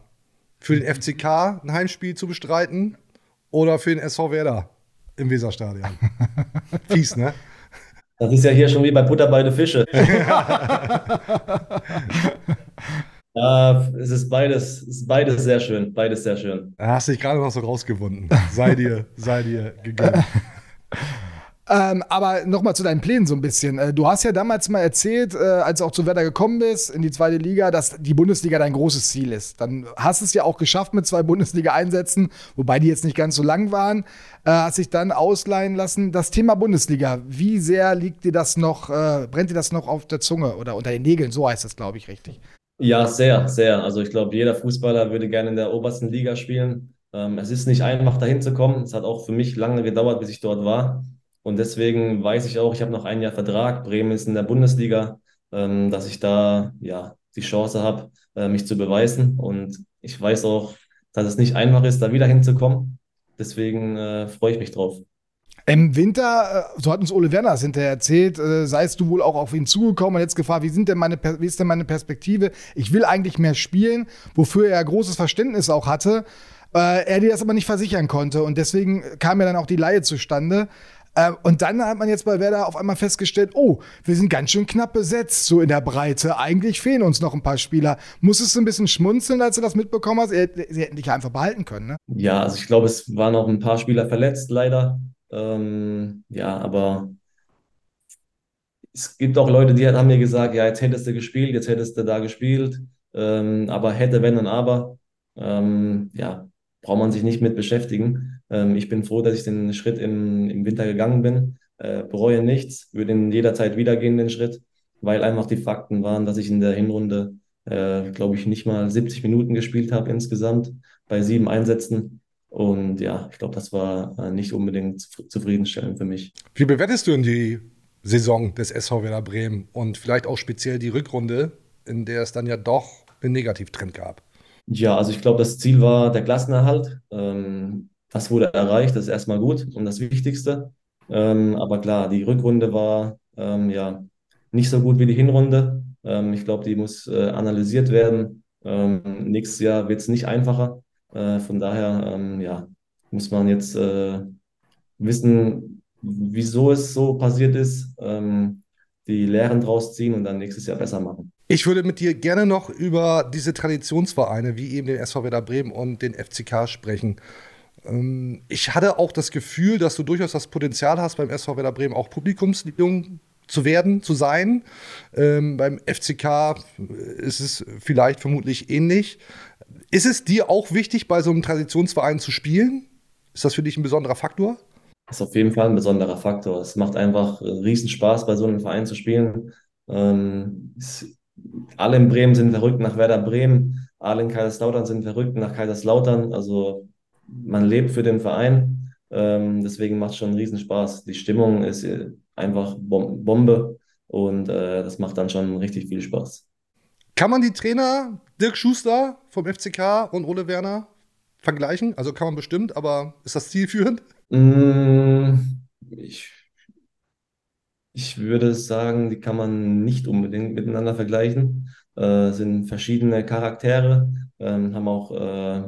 Für den FCK ein Heimspiel zu bestreiten oder für den SV Werder im Weserstadion? Fies, ne? Das ist ja hier schon wie bei Butter bei den Fische. Ja, es ist beides, es ist beides sehr schön, beides sehr schön. Da hast dich gerade noch so rausgewunden. Sei dir, sei dir gegönnt. Ähm, aber nochmal zu deinen Plänen so ein bisschen. Äh, du hast ja damals mal erzählt, äh, als du auch zu Werder gekommen bist, in die zweite Liga, dass die Bundesliga dein großes Ziel ist. Dann hast du es ja auch geschafft mit zwei Bundesliga-Einsätzen, wobei die jetzt nicht ganz so lang waren. Äh, hast dich dann ausleihen lassen. Das Thema Bundesliga, wie sehr liegt dir das noch, brennt dir das noch auf der Zunge oder unter den Nägeln? So heißt das, glaube ich, richtig. Ja, sehr, sehr. Also ich glaube, jeder Fußballer würde gerne in der obersten Liga spielen. Ähm, es ist nicht einfach, dahin zu kommen. Es hat auch für mich lange gedauert, bis ich dort war. Und deswegen weiß ich auch, ich habe noch ein Jahr Vertrag. Bremen ist in der Bundesliga, ähm, dass ich da ja die Chance habe, äh, mich zu beweisen. Und ich weiß auch, dass es nicht einfach ist, da wieder hinzukommen. Deswegen äh, freue ich mich drauf. Im Winter, äh, so hat uns Ole Werner hinterher erzählt, äh, seist du wohl auch auf ihn zugekommen und jetzt gefragt, wie, sind denn meine, wie ist denn meine Perspektive? Ich will eigentlich mehr spielen, wofür er großes Verständnis auch hatte. Äh, er dir das aber nicht versichern konnte und deswegen kam ja dann auch die Laie zustande. Und dann hat man jetzt bei Werder auf einmal festgestellt, oh, wir sind ganz schön knapp besetzt, so in der Breite. Eigentlich fehlen uns noch ein paar Spieler. Musstest du ein bisschen schmunzeln, als du das mitbekommen hast? Sie hätten dich einfach behalten können, ne? Ja, also ich glaube, es waren auch ein paar Spieler verletzt, leider. Ähm, ja, aber es gibt auch Leute, die haben mir gesagt, ja, jetzt hättest du gespielt, jetzt hättest du da gespielt. Ähm, aber hätte, wenn und aber, ähm, ja, braucht man sich nicht mit beschäftigen. Ähm, ich bin froh, dass ich den Schritt im, im Winter gegangen bin. Äh, bereue nichts, würde ihn jederzeit wieder gehen, den Schritt, weil einfach die Fakten waren, dass ich in der Hinrunde, äh, glaube ich, nicht mal 70 Minuten gespielt habe insgesamt bei sieben Einsätzen. Und ja, ich glaube, das war äh, nicht unbedingt zufriedenstellend für mich. Wie bewertest du denn die Saison des SV Werder Bremen und vielleicht auch speziell die Rückrunde, in der es dann ja doch einen Negativtrend gab? Ja, also ich glaube, das Ziel war der Klassenerhalt. Ähm, das wurde erreicht, das ist erstmal gut und das Wichtigste. Ähm, aber klar, die Rückrunde war ähm, ja nicht so gut wie die Hinrunde. Ich glaube, die muss äh, analysiert werden. Nächstes Jahr wird es nicht einfacher. Äh, von daher ähm, ja, muss man jetzt äh, wissen, wieso es so passiert ist, ähm, die Lehren draus ziehen und dann nächstes Jahr besser machen. Ich würde mit dir gerne noch über diese Traditionsvereine wie eben den SV Werder Bremen und den FCK sprechen. Ähm, ich hatte auch das Gefühl, dass du durchaus das Potenzial hast, beim SV Werder Bremen auch Publikumsliebling zu werden, zu sein. Ähm, beim FCK ist es vielleicht vermutlich ähnlich. Ist es dir auch wichtig, bei so einem Traditionsverein zu spielen? Ist das für dich ein besonderer Faktor? Das ist auf jeden Fall ein besonderer Faktor. Es macht einfach riesen Spaß, bei so einem Verein zu spielen. Ähm, es, alle in Bremen sind verrückt nach Werder Bremen, alle in Kaiserslautern sind verrückt nach Kaiserslautern. Also man lebt für den Verein. Ähm, deswegen macht es schon riesen Spaß. Die Stimmung ist einfach Bombe und äh, das macht dann schon richtig viel Spaß. Kann man die Trainer Dirk Schuster vom FCK und Ole Werner vergleichen? Also kann man bestimmt, aber ist das zielführend? Mm, ich, ich würde sagen, die kann man nicht unbedingt miteinander vergleichen. Äh, sind verschiedene Charaktere, ähm, haben auch äh,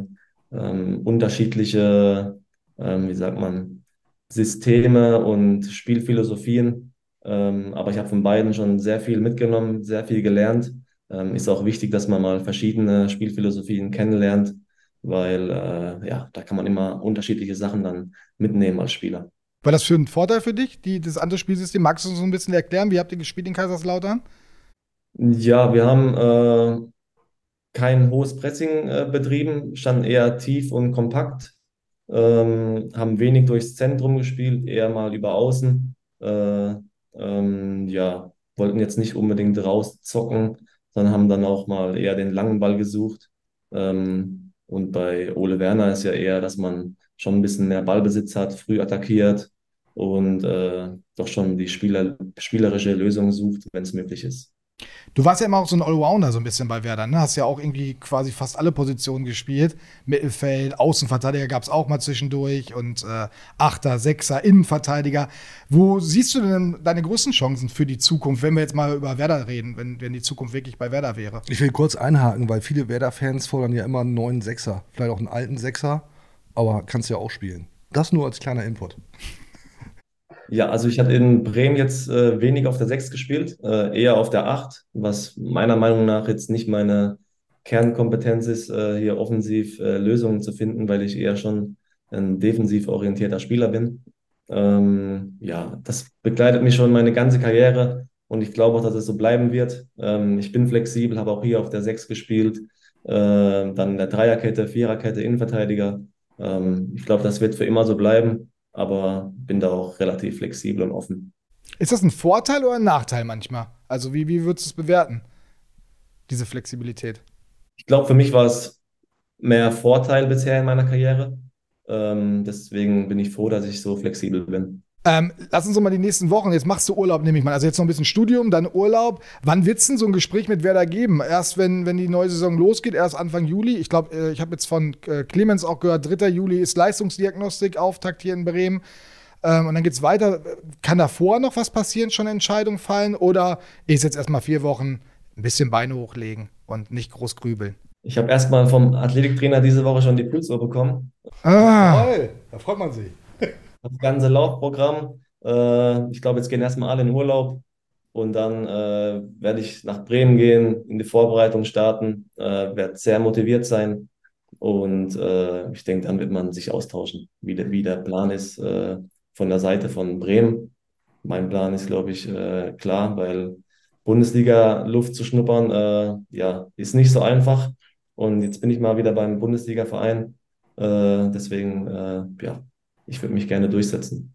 ähm, unterschiedliche, ähm, wie sagt man, Systeme und Spielphilosophien. Ähm, aber ich habe von beiden schon sehr viel mitgenommen, sehr viel gelernt. Ähm, ist auch wichtig, dass man mal verschiedene Spielphilosophien kennenlernt weil äh, ja, da kann man immer unterschiedliche Sachen dann mitnehmen als Spieler. War das für ein Vorteil für dich, die, das andere Spielsystem? Magst du uns so ein bisschen erklären? Wie habt ihr gespielt in Kaiserslautern? Ja, wir haben äh, kein hohes Pressing äh, betrieben, standen eher tief und kompakt, ähm, haben wenig durchs Zentrum gespielt, eher mal über Außen. Äh, ähm, ja, wollten jetzt nicht unbedingt rauszocken, sondern haben dann auch mal eher den langen Ball gesucht. Ähm, und bei Ole Werner ist ja eher, dass man schon ein bisschen mehr Ballbesitz hat, früh attackiert und äh, doch schon die Spieler, spielerische Lösung sucht, wenn es möglich ist. Du warst ja immer auch so ein Allrounder so ein bisschen bei Werder, ne? Hast ja auch irgendwie quasi fast alle Positionen gespielt. Mittelfeld, Außenverteidiger gab es auch mal zwischendurch und äh, Achter, Sechser, Innenverteidiger. Wo siehst du denn deine größten Chancen für die Zukunft, wenn wir jetzt mal über Werder reden, wenn, wenn die Zukunft wirklich bei Werder wäre? Ich will kurz einhaken, weil viele Werder-Fans fordern ja immer einen neuen Sechser. Vielleicht auch einen alten Sechser, aber kannst ja auch spielen. Das nur als kleiner Input. Ja, also ich hatte in Bremen jetzt äh, wenig auf der 6 gespielt, äh, eher auf der 8, was meiner Meinung nach jetzt nicht meine Kernkompetenz ist, äh, hier offensiv äh, Lösungen zu finden, weil ich eher schon ein defensiv orientierter Spieler bin. Ähm, ja, das begleitet mich schon meine ganze Karriere und ich glaube auch, dass es so bleiben wird. Ähm, ich bin flexibel, habe auch hier auf der 6 gespielt, äh, dann in der Dreierkette, Viererkette, Innenverteidiger. Ähm, ich glaube, das wird für immer so bleiben aber bin da auch relativ flexibel und offen. Ist das ein Vorteil oder ein Nachteil manchmal? Also wie, wie würdest du es bewerten, diese Flexibilität? Ich glaube, für mich war es mehr Vorteil bisher in meiner Karriere. Ähm, deswegen bin ich froh, dass ich so flexibel bin. Ähm, lass uns doch mal die nächsten Wochen. Jetzt machst du Urlaub, nehme ich mal. Also jetzt noch ein bisschen Studium, dann Urlaub. Wann wird es denn so ein Gespräch mit Werder geben? Erst wenn, wenn die neue Saison losgeht, erst Anfang Juli. Ich glaube, äh, ich habe jetzt von äh, Clemens auch gehört, 3. Juli ist Leistungsdiagnostik, Auftakt hier in Bremen. Ähm, und dann geht es weiter. Kann davor noch was passieren, schon Entscheidungen fallen? Oder ist jetzt erstmal vier Wochen ein bisschen Beine hochlegen und nicht groß grübeln? Ich habe erstmal vom Athletiktrainer diese Woche schon die Pulsuhr bekommen. Ah, Toll, da freut man sich das ganze Laufprogramm. Äh, ich glaube, jetzt gehen erstmal alle in Urlaub und dann äh, werde ich nach Bremen gehen, in die Vorbereitung starten, äh, werde sehr motiviert sein und äh, ich denke, dann wird man sich austauschen, wie der, wie der Plan ist äh, von der Seite von Bremen. Mein Plan ist, glaube ich, äh, klar, weil Bundesliga-Luft zu schnuppern, ja, ist nicht so einfach. Und jetzt bin ich mal wieder beim Bundesliga-Verein. deswegen, ja, ich würde mich gerne durchsetzen.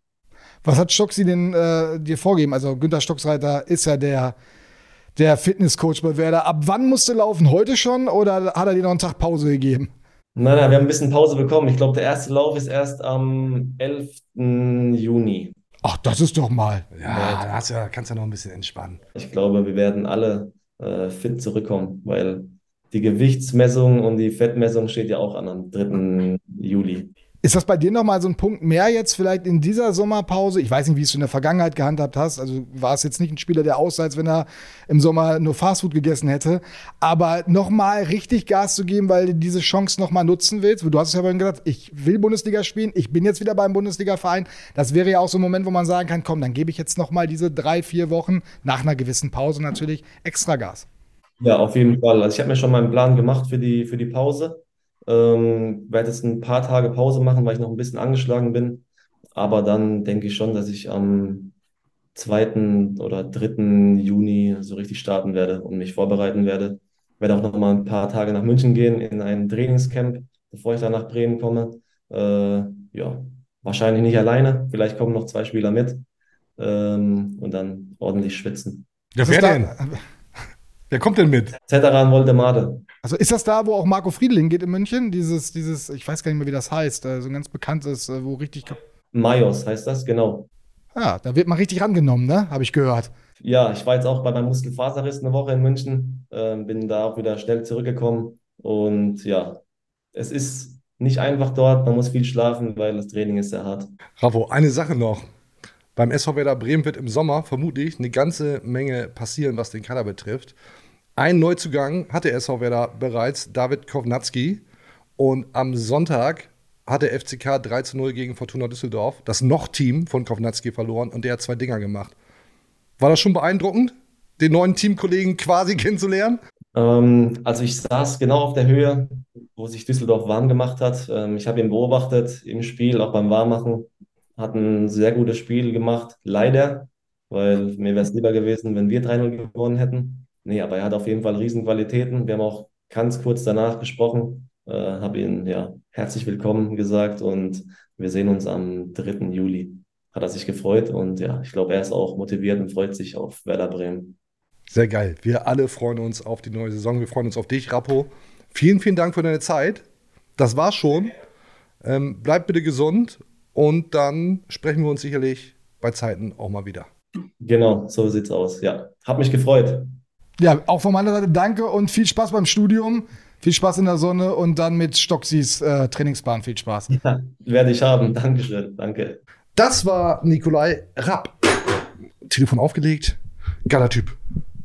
Was hat Stocksi denn äh, dir vorgegeben? Also Günter Stocksreiter ist ja der, der Fitnesscoach bei Werder. Ab wann musste laufen? Heute schon oder hat er dir noch einen Tag Pause gegeben? Nein, nein, wir haben ein bisschen Pause bekommen. Ich glaube, der erste Lauf ist erst am 11. Juni. Ach, das ist doch mal. Ja, da ja, kannst du ja noch ein bisschen entspannen. Ich glaube, wir werden alle äh, fit zurückkommen, weil die Gewichtsmessung und die Fettmessung steht ja auch an am 3. Juli. Ist das bei dir nochmal so ein Punkt mehr jetzt vielleicht in dieser Sommerpause? Ich weiß nicht, wie es du in der Vergangenheit gehandhabt hast. Also war es jetzt nicht ein Spieler, der aussah, als wenn er im Sommer nur Fastfood gegessen hätte. Aber nochmal richtig Gas zu geben, weil du diese Chance nochmal nutzen willst. Du hast es ja vorhin gesagt, ich will Bundesliga spielen. Ich bin jetzt wieder beim Bundesliga-Verein. Das wäre ja auch so ein Moment, wo man sagen kann, komm, dann gebe ich jetzt nochmal diese drei, vier Wochen nach einer gewissen Pause natürlich extra Gas. Ja, auf jeden Fall. Also ich habe mir schon meinen Plan gemacht für die, für die Pause. Ähm, werde jetzt ein paar Tage Pause machen, weil ich noch ein bisschen angeschlagen bin. Aber dann denke ich schon, dass ich am 2. oder 3. Juni so richtig starten werde und mich vorbereiten werde. Werde auch noch mal ein paar Tage nach München gehen in ein Trainingscamp, bevor ich dann nach Bremen komme. Äh, ja, wahrscheinlich nicht alleine. Vielleicht kommen noch zwei Spieler mit ähm, und dann ordentlich schwitzen. Ja, wer denn? Wer kommt denn mit? Zetteran Voldemade. Also ist das da, wo auch Marco Friedling geht in München? Dieses, dieses, ich weiß gar nicht mehr, wie das heißt, äh, so ein ganz bekanntes, äh, wo richtig. Majos heißt das, genau. Ja, da wird man richtig rangenommen, ne? Habe ich gehört. Ja, ich war jetzt auch bei meinem Muskelfaserriss eine Woche in München, äh, bin da auch wieder schnell zurückgekommen und ja, es ist nicht einfach dort, man muss viel schlafen, weil das Training ist sehr hart. Bravo, eine Sache noch. Beim SV Werder Bremen wird im Sommer vermutlich eine ganze Menge passieren, was den Kader betrifft. Ein Neuzugang hatte SV Werder bereits, David Kovnatski. Und am Sonntag hat der FCK 3 zu 0 gegen Fortuna Düsseldorf, das Noch-Team von Kovnatski, verloren und der hat zwei Dinger gemacht. War das schon beeindruckend, den neuen Teamkollegen quasi kennenzulernen? Ähm, also ich saß genau auf der Höhe, wo sich Düsseldorf warm gemacht hat. Ähm, ich habe ihn beobachtet im Spiel, auch beim Warmmachen. Hat ein sehr gutes Spiel gemacht, leider, weil mir wäre es lieber gewesen, wenn wir 3-0 gewonnen hätten. Nee, aber er hat auf jeden Fall Riesenqualitäten. Wir haben auch ganz kurz danach gesprochen, äh, habe ihm ja herzlich willkommen gesagt und wir sehen uns am 3. Juli. Hat er sich gefreut und ja, ich glaube, er ist auch motiviert und freut sich auf Werder Bremen. Sehr geil. Wir alle freuen uns auf die neue Saison. Wir freuen uns auf dich, Rappo. Vielen, vielen Dank für deine Zeit. Das war's schon. Ähm, bleib bitte gesund und dann sprechen wir uns sicherlich bei Zeiten auch mal wieder. Genau, so sieht's aus. Ja, hat mich gefreut. Ja, auch von meiner Seite danke und viel Spaß beim Studium. Viel Spaß in der Sonne und dann mit Stocksis äh, Trainingsbahn. Viel Spaß. Ja, werde ich haben. Dankeschön. Danke. Das war Nikolai Rapp. Telefon aufgelegt. Geiler Typ.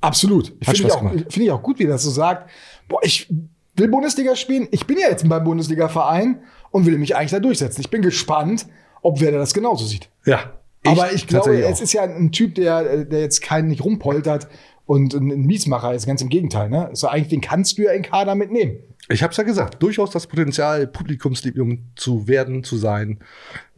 Absolut. Finde ich, auch, find ich auch gut, wie er das so sagt. Boah, ich will Bundesliga spielen. Ich bin ja jetzt beim Bundesliga-Verein und will mich eigentlich da durchsetzen. Ich bin gespannt, ob wer das genauso sieht. Ja. Ich Aber ich glaube, es ist ja ein Typ, der, der jetzt keinen nicht rumpoltert und ein Miesmacher ist. Ganz im Gegenteil. Ne? So eigentlich, den kannst du ja in Kader mitnehmen. Ich habe es ja gesagt, durchaus das Potenzial, Publikumsliebling zu werden, zu sein,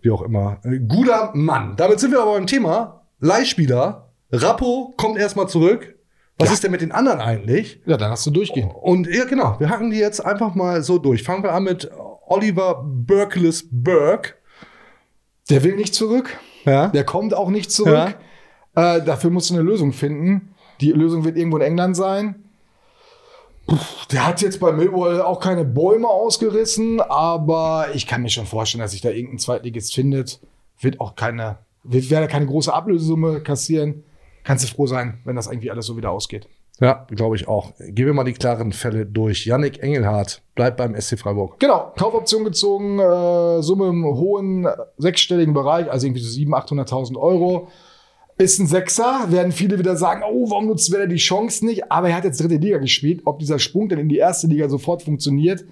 wie auch immer. Guter Mann. Damit sind wir aber beim Thema Leihspieler. Rappo kommt erstmal zurück. Was ja. ist denn mit den anderen eigentlich? Ja, dann hast du durchgehen. Und ja, genau. Wir hacken die jetzt einfach mal so durch. Fangen wir an mit Oliver Berkeles Burke. Der will nicht zurück. Ja. Der kommt auch nicht zurück. Ja. Äh, dafür musst du eine Lösung finden. Die Lösung wird irgendwo in England sein. Puh, der hat jetzt bei Millwall auch keine Bäume ausgerissen, aber ich kann mir schon vorstellen, dass sich da irgendein Zweitligist findet. Wird auch keine, wird, werde keine große Ablösesumme kassieren. Kannst du froh sein, wenn das irgendwie alles so wieder ausgeht. Ja, glaube ich auch. Gehen wir mal die klaren Fälle durch. Yannick Engelhardt bleibt beim SC Freiburg. Genau, Kaufoption gezogen, äh, Summe im hohen sechsstelligen Bereich, also irgendwie so 700.000, 800.000 Euro. Ist ein Sechser, werden viele wieder sagen, oh, warum nutzt er die Chance nicht? Aber er hat jetzt dritte Liga gespielt. Ob dieser Sprung dann in die erste Liga sofort funktioniert,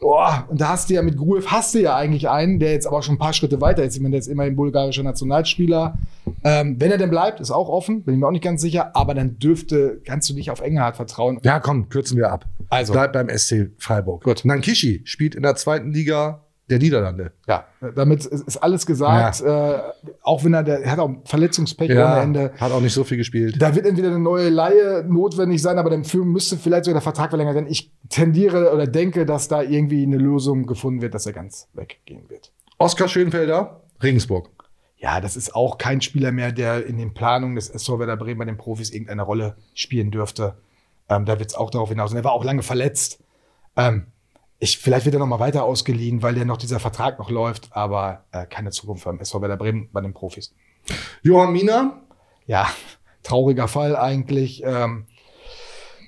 Boah, und da hast du ja mit Gruev hast du ja eigentlich einen, der jetzt aber schon ein paar Schritte weiter ist. Ich meine, der ist immerhin bulgarischer Nationalspieler. Ähm, wenn er denn bleibt, ist auch offen, bin ich mir auch nicht ganz sicher, aber dann dürfte, kannst du dich auf Engelhardt vertrauen. Ja, komm, kürzen wir ab. Also. Bleibt beim SC Freiburg. Gut. Nankishi spielt in der zweiten Liga der Niederlande. Ja, damit ist alles gesagt. Ja. Äh, auch wenn er, der, er hat auch Verletzungspech ja, ohne Ende. Hat auch nicht so viel gespielt. Da wird entweder eine neue Laie notwendig sein, aber dann müsste vielleicht sogar der Vertrag verlängert werden. Ich tendiere oder denke, dass da irgendwie eine Lösung gefunden wird, dass er ganz weggehen wird. Oskar Schönfelder, Regensburg. Ja, das ist auch kein Spieler mehr, der in den Planungen des SV Werder Bremen bei den Profis irgendeine Rolle spielen dürfte. Ähm, da wird es auch darauf hinaus. Und er war auch lange verletzt. Ähm, ich, vielleicht wird er noch mal weiter ausgeliehen, weil ja noch dieser Vertrag noch läuft, aber äh, keine Zukunft beim SV Werder Bremen bei den Profis. Johann Mina? Ja, trauriger Fall eigentlich. Ähm,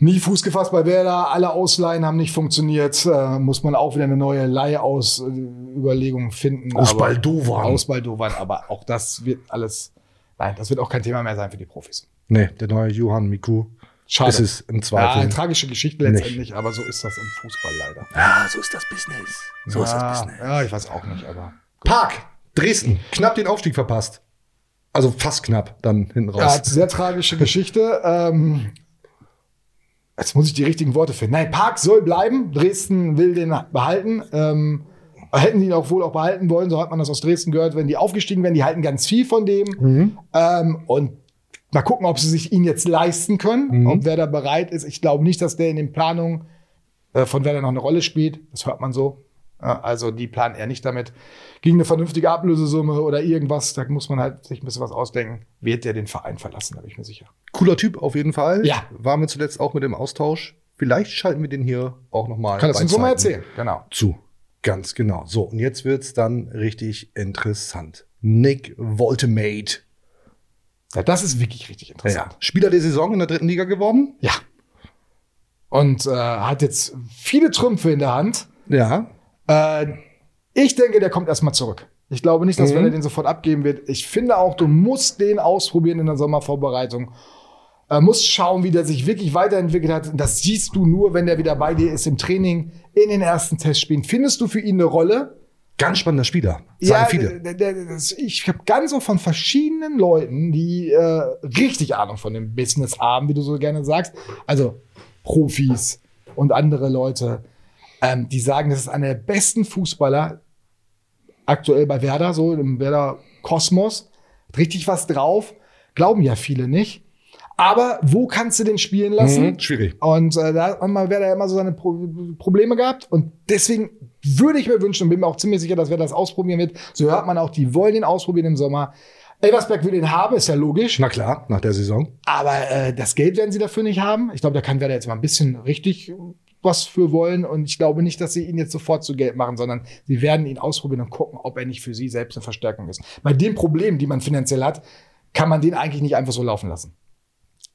Nie Fuß gefasst bei Werder, alle Ausleihen haben nicht funktioniert. Äh, muss man auch wieder eine neue Leihausüberlegung finden. Aus Aber- Baldovan. Aus Baldovan, aber auch das wird alles, nein, das wird auch kein Thema mehr sein für die Profis. Nee, der neue Johann Miku. Schade. Ist es im Ja, Zweifel. eine tragische Geschichte letztendlich, aber so ist das im Fußball leider. Ja, so ist das Business. So ist ja, das Business. Ja, ich weiß auch nicht, aber. Park, Dresden, knapp den Aufstieg verpasst. Also fast knapp, dann hinten Ja, raus. sehr tragische Geschichte. Ähm, jetzt muss ich die richtigen Worte finden. Nein, Park soll bleiben. Dresden will den behalten. Ähm, hätten die ihn auch wohl auch behalten wollen, so hat man das aus Dresden gehört. Wenn die aufgestiegen wären, die halten ganz viel von dem. Mhm. Ähm, und mal gucken, ob sie sich ihn jetzt leisten können, Mhm. ob wer da bereit ist. Ich glaube nicht, dass der in den Planungen äh, von Werder noch eine Rolle spielt. Das hört man so. Also die planen eher nicht damit. Gegen eine vernünftige Ablösesumme oder irgendwas, da muss man halt sich ein bisschen was ausdenken. Wird der den Verein verlassen, da bin ich mir sicher. Cooler Typ auf jeden Fall. Ja. Waren wir zuletzt auch mit dem Austausch. Vielleicht schalten wir den hier auch nochmal. Kann das uns mal erzählen, genau. Zu. Ganz genau. So, und jetzt wird's dann richtig interessant. Nick Voltemate. Ja, das ist wirklich richtig interessant. Ja. Spieler der Saison in der dritten Liga geworden. Ja. Und äh, hat jetzt viele Trümpfe in der Hand. Ja. Äh, ich denke, der kommt erstmal zurück. Ich glaube nicht, dass Mhm. Werder den sofort abgeben wird. Ich finde auch, du musst den ausprobieren in der Sommervorbereitung. Äh, musst schauen, wie der sich wirklich weiterentwickelt hat. Das siehst du nur, wenn der wieder bei dir ist im Training, in den ersten Testspielen. Findest du für ihn eine Rolle? Ganz spannender Spieler. Sagen viele. ich habe ganz so von verschiedenen Leuten, die äh, richtig Ahnung von dem Business haben, wie du so gerne sagst. Also Profis und andere Leute, ähm, die sagen, das ist einer der besten Fußballer aktuell bei Werder, so im Werder Kosmos. Hat richtig was drauf. Glauben ja viele nicht. Aber wo kannst du den spielen lassen? Mhm, schwierig. Und äh, da hat man Werder immer so seine Pro Probleme gehabt. Und deswegen würde ich mir wünschen und bin mir auch ziemlich sicher, dass Werder das ausprobieren wird. So hört man auch, die wollen den ausprobieren im Sommer. Elversberg will den haben, ist ja logisch. Na klar, nach der Saison. Aber äh, das Geld werden sie dafür nicht haben. Ich glaube, da kann Werder jetzt mal ein bisschen richtig was für wollen. Und ich glaube nicht, dass sie ihn jetzt sofort zu Geld machen, sondern sie werden ihn ausprobieren und gucken, ob er nicht für sie selbst eine Verstärkung ist. Bei den Problemen, die man finanziell hat, kann man den eigentlich nicht einfach so laufen lassen.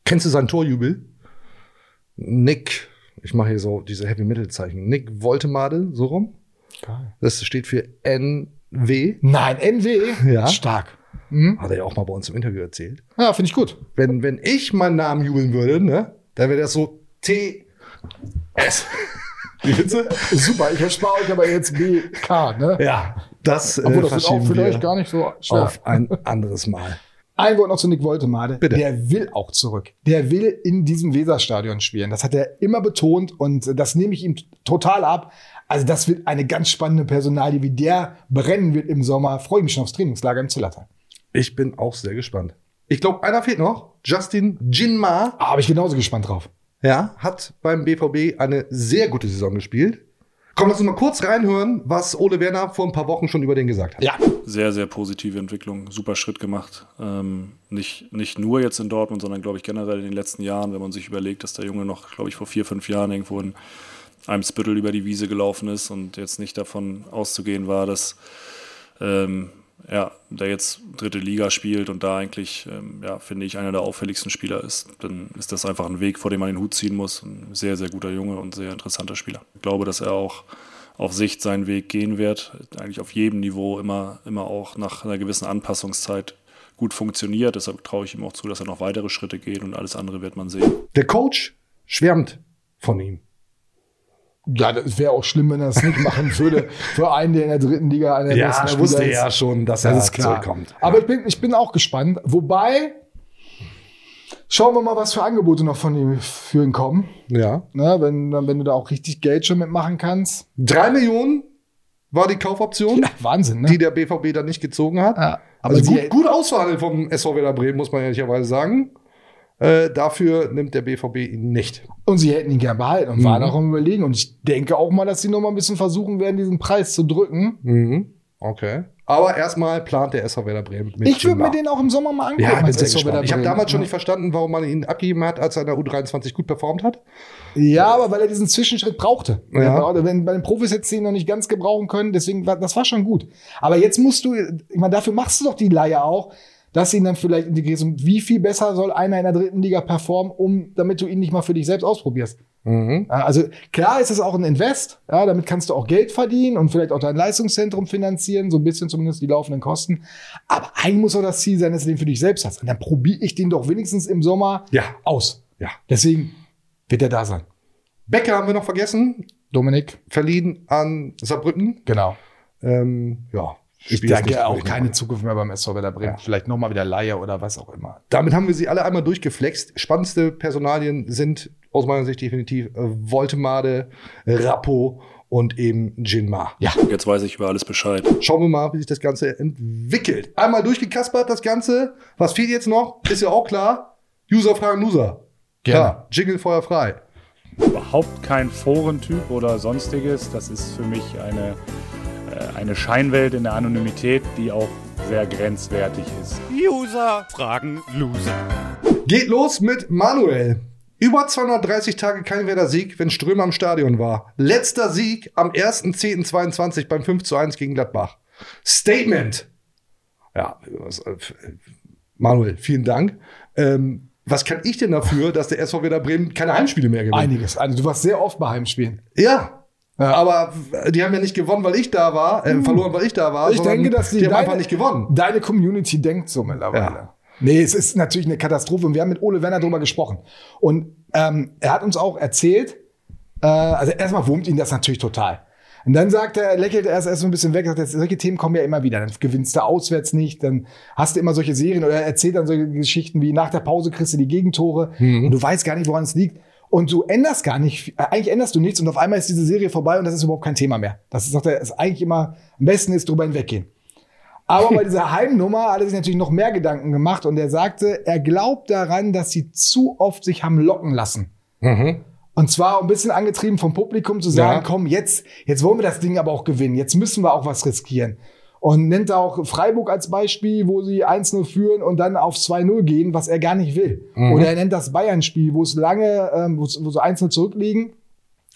Kennst du seinen Torjubel? Nick, ich mache hier so diese Heavy Metal Zeichen. Nick Voltemade, so rum. Das steht für NW. Nein, NW. Ja. Stark. Hat er ja auch mal bei uns im Interview erzählt. Ja, finde ich gut. Wenn, wenn ich meinen Namen jubeln würde, ne, dann wäre das so T S. Wie Witze? Super, ich erspare euch aber jetzt BK, ne? Ja, das, Obwohl, äh, das wird auch für wir euch gar nicht so schwer. auf ein anderes Mal. Ein Wort noch zu Nick Woltemade. Bitte. Der will auch zurück. Der will in diesem Weserstadion spielen. Das hat er immer betont und das nehme ich ihm total ab. Also das wird eine ganz spannende Personalie, wie der brennen wird im Sommer. Freue mich schon aufs Trainingslager im Zillertal. Ich bin auch sehr gespannt. Ich glaube, einer fehlt noch. Justin Jinma. Ah, Habe ich genauso gespannt drauf. Ja, hat beim BVB eine sehr gute Saison gespielt. Komm, lass uns mal kurz reinhören, was Ole Werner vor ein paar Wochen schon über den gesagt hat. Ja. Sehr, sehr positive Entwicklung, super Schritt gemacht. Ähm, nicht, nicht nur jetzt in Dortmund, sondern glaube ich generell in den letzten Jahren, wenn man sich überlegt, dass der Junge noch, glaube ich, vor vier, fünf Jahren irgendwo in einem Spittel über die Wiese gelaufen ist und jetzt nicht davon auszugehen war, dass ähm, ja, der jetzt dritte Liga spielt und da eigentlich, ähm, ja, finde ich, einer der auffälligsten Spieler ist, dann ist das einfach ein Weg, vor dem man den Hut ziehen muss. Ein sehr, sehr guter Junge und sehr interessanter Spieler. Ich glaube, dass er auch auf Sicht seinen Weg gehen wird, eigentlich auf jedem Niveau immer, immer auch nach einer gewissen Anpassungszeit gut funktioniert. Deshalb traue ich ihm auch zu, dass er noch weitere Schritte geht und alles andere wird man sehen. Der Coach schwärmt von ihm. Ja, das wäre auch schlimm, wenn er es nicht machen würde. Für einen, der in der dritten Liga einer der Ja, besten er Spieler wusste ist. ja schon, dass Das er ist klar. zurückkommt. Aber ich bin, ich bin auch gespannt. Wobei, schauen wir mal, was für Angebote noch von ihm für ihn kommen. Ja. Ne, wenn, wenn du da auch richtig Geld schon mitmachen kannst. Drei Millionen war die Kaufoption, Ja, Wahnsinn, ne? die der BVB dann nicht gezogen hat. Ja, aber also gut, gut ausverhandelt vom SV Werder Bremen, muss man ehrlicherweise sagen. Äh, dafür nimmt der BVB ihn nicht. Und sie hätten ihn gern behalten und Mhm. waren auch am überlegen. Und ich denke auch mal, dass sie noch mal ein bisschen versuchen werden, diesen Preis zu drücken. Mhm. Okay. Aber erstmal plant der SV Werder Bremen mit ich würde mir den auch im Sommer mal angucken. Ja, ich bin sehr gespannt. Ich habe damals schon nicht verstanden, warum man ihn abgegeben hat, als er in der U23 gut performt hat. Ja, aber weil er diesen Zwischenschritt brauchte. Ja. Wenn bei den Profis jetzt ihn noch nicht ganz gebrauchen können, deswegen war das war schon gut. Aber jetzt musst du, ich meine, dafür machst du doch die Leihe auch, dass sie ihn dann vielleicht integrierst. Und wie viel besser soll einer in der dritten Liga performen, um, damit du ihn nicht mal für dich selbst ausprobierst? Mhm. Also klar ist es auch ein Invest, ja, damit kannst du auch Geld verdienen und vielleicht auch dein Leistungszentrum finanzieren, so ein bisschen zumindest die laufenden Kosten. Aber eigentlich muss auch das Ziel sein, dass du den für dich selbst hast. Und dann probiere ich den doch wenigstens im Sommer Ja. aus. Ja. Deswegen wird er da sein. Becker haben wir noch vergessen. Dominik, Verliehen an Saarbrücken. genau. Ähm, ja. Ich denke auch keine. Zukunft mehr beim SV Werder Bremen. Ja. Vielleicht nochmal wieder Laie oder was auch immer. Damit haben wir sie alle einmal durchgeflext. Spannendste Personalien sind aus meiner Sicht definitiv äh, Voltemade, Rappo und eben Jinma. Ja. Jetzt weiß ich über alles Bescheid. Schauen wir mal, wie sich das Ganze entwickelt. Einmal durchgekaspert, das Ganze. Was fehlt jetzt noch? Ist ja auch klar. User fragen Loser. Gerne. Klar, Jingle Feuer frei. überhaupt kein Forentyp oder sonstiges. Das ist für mich eine, äh, eine Scheinwelt in der Anonymität, die auch sehr grenzwertig ist. User fragen Loser. Geht los mit Manuel. Über 230 Tage kein Werder-Sieg, wenn Strömer im Stadion war. Letzter Sieg am 1.10.22 beim 5 zu 1 gegen Gladbach. Statement. Ja, was, äh, Manuel, vielen Dank. Ähm, was kann ich denn dafür, dass der SV Werder Bremen keine Heimspiele mehr gewinnt? Einiges. Also, du warst sehr oft bei Heimspielen. Ja. Aber die haben ja nicht gewonnen, weil ich da war, äh, verloren, weil ich da war. Ich denke, dass die, die haben deine, einfach nicht gewonnen. Deine Community denkt so mittlerweile. Ja. Nee, es ist natürlich eine Katastrophe und wir haben mit Ole Werner drüber gesprochen. Und ähm, er hat uns auch erzählt, äh, also erstmal wurmt ihn das natürlich total. Und dann sagt er, lächelt er erst, erst so ein bisschen weg, sagt, solche Themen kommen ja immer wieder. Dann gewinnst du auswärts nicht, dann hast du immer solche Serien oder er erzählt dann solche Geschichten wie nach der Pause kriegst du die Gegentore und du weißt gar nicht, woran es liegt. Und du änderst gar nicht, äh, eigentlich änderst du nichts und auf einmal ist diese Serie vorbei und das ist überhaupt kein Thema mehr. Das ist, ist eigentlich immer, am besten ist drüber hinweggehen. Aber bei dieser Heimnummer hat er sich natürlich noch mehr Gedanken gemacht und er sagte, er glaubt daran, dass sie zu oft sich haben locken lassen. Und zwar ein bisschen angetrieben vom Publikum zu sagen, Ja. komm, jetzt, jetzt wollen wir das Ding aber auch gewinnen. Jetzt müssen wir auch was riskieren. Und nennt auch Freiburg als Beispiel, wo sie 1-0 führen und dann auf 2-0 gehen, was er gar nicht will. Oder er nennt das Bayern-Spiel, wo es lange, ähm, wo sie 1-0 zurückliegen.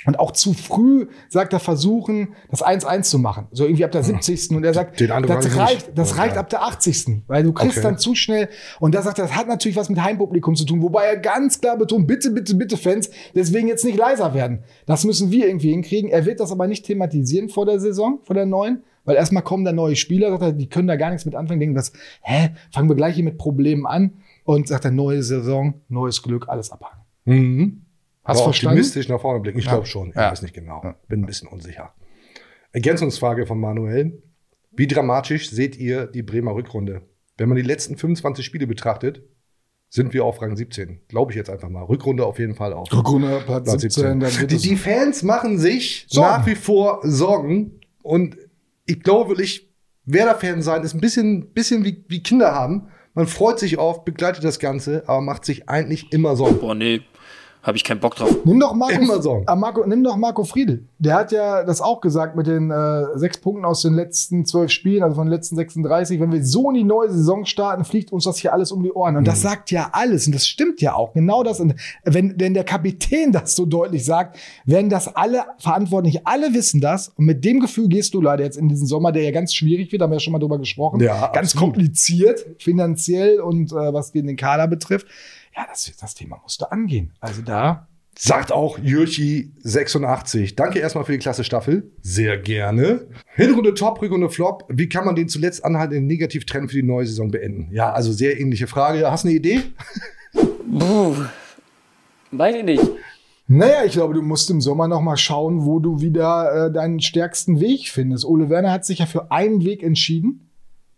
Und auch zu früh, sagt er, versuchen, das 1-1 zu machen. So irgendwie ab der 70. Und er sagt, das ich reicht, das reicht ab der 80. Weil du kriegst Okay. dann zu schnell. Und da sagt er, das hat natürlich was mit Heimpublikum zu tun. Wobei er ganz klar betont, bitte, bitte, bitte Fans, deswegen jetzt nicht leiser werden. Das müssen wir irgendwie hinkriegen. Er wird das aber nicht thematisieren vor der Saison, vor der neuen. Weil erstmal kommen da neue Spieler, sagt er, die können da gar nichts mit anfangen, denken das, hä, fangen wir gleich hier mit Problemen an. Und sagt er, neue Saison, neues Glück, alles abhaken. Mhm. Hast Aber verstanden? optimistisch nach vorne blicken. Ich Ja. glaube schon. Ich Ja. weiß nicht genau. Bin ein bisschen unsicher. Ergänzungsfrage von Manuel. Wie dramatisch seht ihr die Bremer Rückrunde? Wenn man die letzten 25 Spiele betrachtet, sind wir auf Rang 17. Glaube ich jetzt einfach mal. Rückrunde auf jeden Fall auf. Rückrunde, Platz Platz 17, dann wird Die, es- die Fans machen sich Sorgen. nach wie vor Sorgen. Und ich glaube wirklich, Werder-Fan sein ist ein bisschen, bisschen wie, wie Kinder haben. Man freut sich auf, begleitet das Ganze, aber macht sich eigentlich immer Sorgen. Boah, nee, habe ich keinen Bock drauf. Nimm doch Marco, Immer Sorgen. Ah, Marco, nimm doch Marco Friedl. Der hat ja das auch gesagt mit den äh, sechs Punkten aus den letzten zwölf Spielen, also von den letzten 36. Wenn wir so in die neue Saison starten, fliegt uns das hier alles um die Ohren. Und Mhm. das sagt ja alles. Und das stimmt ja auch. Genau das. Und wenn, wenn der Kapitän das so deutlich sagt, werden das alle verantwortlich. Alle wissen das. Und mit dem Gefühl gehst du leider jetzt in diesen Sommer, der ja ganz schwierig wird, haben wir ja schon mal drüber gesprochen. Ja, ganz absolut. kompliziert, finanziell und äh, was den Kader betrifft. Ja, das, das Thema musst du angehen. Also da. Sagt auch Jürchi86. Danke erstmal für die klasse Staffel. Sehr gerne. Hinrunde Top, Rückrunde Flop. Wie kann man den zuletzt anhaltenden Negativtrend für die neue Saison beenden? Ja, also sehr ähnliche Frage. Hast du eine Idee? Puh. Weiß ich nicht. Naja, ich glaube, du musst im Sommer noch mal schauen, wo du wieder äh, deinen stärksten Weg findest. Ole Werner hat sich ja für einen Weg entschieden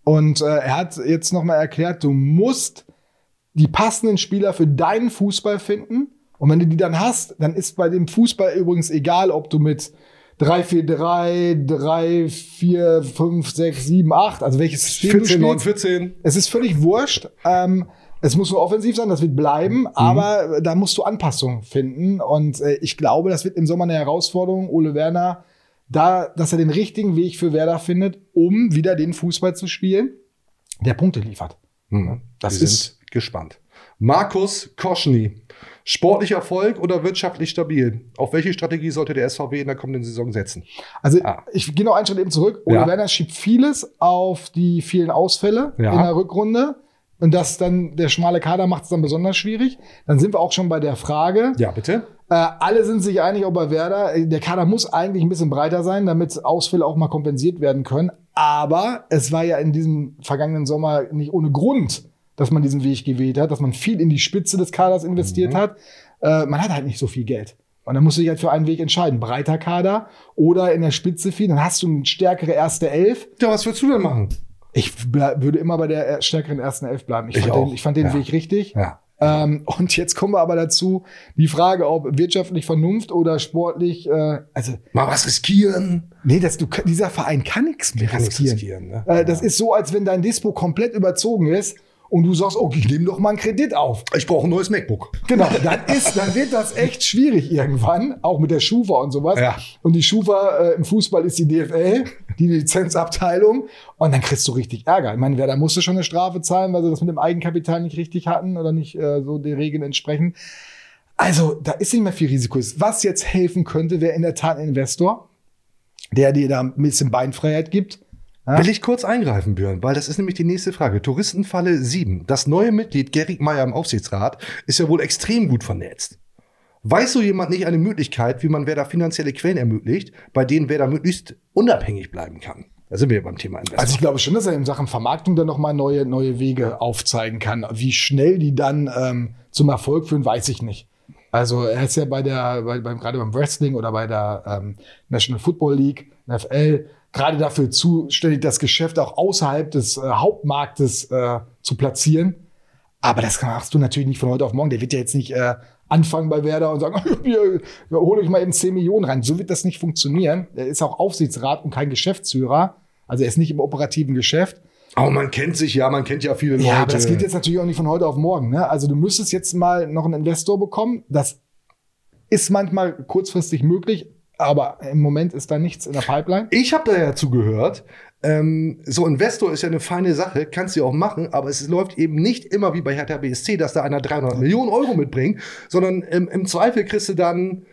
und äh, er hat jetzt noch mal erklärt, du musst die passenden Spieler für deinen Fußball finden und wenn du die dann hast, dann ist bei dem Fußball übrigens egal, ob du mit 3-4-3, 3, 4, 5, 6, 7, 8, also welches System 14, du 9, spielst. 14. Es ist völlig wurscht. Ähm, es muss nur offensiv sein, das wird bleiben, aber äh, da musst du Anpassungen finden. Und äh, ich glaube, das wird im Sommer eine Herausforderung, Ole Werner, da, dass er den richtigen Weg für Werder findet, um wieder den Fußball zu spielen, der Punkte liefert. Hm. Das Wir ist- gespannt. Markus Koschny. Sportlicher Erfolg oder wirtschaftlich stabil? Auf welche Strategie sollte der SVW in der kommenden Saison setzen? Also Ah. ich gehe noch einen Schritt eben zurück. Ole Ja. Werner schiebt vieles auf die vielen Ausfälle Ja. in der Rückrunde. und das dann, der schmale Kader macht es dann besonders schwierig. Dann sind wir auch schon bei der Frage. Ja, bitte. Äh, alle sind sich einig, ob bei Werder, äh, der Kader muss eigentlich ein bisschen breiter sein, damit Ausfälle auch mal kompensiert werden können. Aber es war ja in diesem vergangenen Sommer nicht ohne Grund, dass man diesen Weg gewählt hat, dass man viel in die Spitze des Kaders investiert Mhm. hat. Äh, man hat halt nicht so viel Geld. Und dann musst du dich halt für einen Weg entscheiden. Breiter Kader oder in der Spitze viel. Dann hast du eine stärkere erste Elf. Ja, was würdest du denn machen? Ich würde immer bei der stärkeren ersten Elf bleiben. Ich, Ich fand, auch. den, ich fand den Ja. Weg richtig. Ja. Ähm, und jetzt kommen wir aber dazu, die Frage, ob wirtschaftlich Vernunft oder sportlich, äh, also. Mal was riskieren. Nee, das, du, dieser Verein kann nichts mehr riskieren. riskieren, ne? Äh, das ist so, als wenn dein Dispo komplett überzogen ist und du sagst, okay, ich nehme doch mal einen Kredit auf. Ich brauche ein neues MacBook. Genau, dann ist, dann wird das echt schwierig irgendwann, auch mit der Schufa und sowas. Ja. Und die Schufa äh, im Fußball ist die DFL, die Lizenzabteilung. Und dann kriegst du richtig Ärger. Ich meine, wer da musste schon eine Strafe zahlen, weil sie das mit dem Eigenkapital nicht richtig hatten oder nicht äh, so den Regeln entsprechen. Also, da ist nicht mehr viel Risiko. Was jetzt helfen könnte, wäre in der Tat ein Investor, der dir da ein bisschen Beinfreiheit gibt. Ja? Will ich kurz eingreifen, Björn, weil das ist nämlich die nächste Frage. Touristenfalle 7. Das neue Mitglied Gerrit Meyer im Aufsichtsrat ist ja wohl extrem gut vernetzt. Weiß so jemand nicht eine Möglichkeit, wie man wer da finanzielle Quellen ermöglicht, bei denen wer da möglichst unabhängig bleiben kann? Da sind wir ja beim Thema Investor. Also ich glaube schon, dass er in Sachen Vermarktung dann nochmal neue, neue Wege aufzeigen kann. Wie schnell die dann ähm, zum Erfolg führen, weiß ich nicht. Also er ist ja bei der, bei, beim, gerade beim Wrestling oder bei der ähm, National Football League, NFL, gerade dafür zuständig, das Geschäft auch außerhalb des äh, Hauptmarktes äh, zu platzieren. Aber das machst du natürlich nicht von heute auf morgen. Der wird ja jetzt nicht äh, anfangen bei Werder und sagen, hier, hol euch mal eben 10 Millionen rein. So wird das nicht funktionieren. Er ist auch Aufsichtsrat und kein Geschäftsführer. Also er ist nicht im operativen Geschäft. Aber man kennt sich ja, man kennt ja viele Leute. Ja, aber das geht jetzt natürlich auch nicht von heute auf morgen. Ne? Also du müsstest jetzt mal noch einen Investor bekommen. Das ist manchmal kurzfristig möglich, aber im Moment ist da nichts in der Pipeline. Ich habe da ja zugehört. Ähm, so Investor ist ja eine feine Sache, kannst du auch machen, aber es läuft eben nicht immer wie bei Hertha BSC, dass da einer 300 Millionen Euro mitbringt, sondern im, im Zweifel kriegst du dann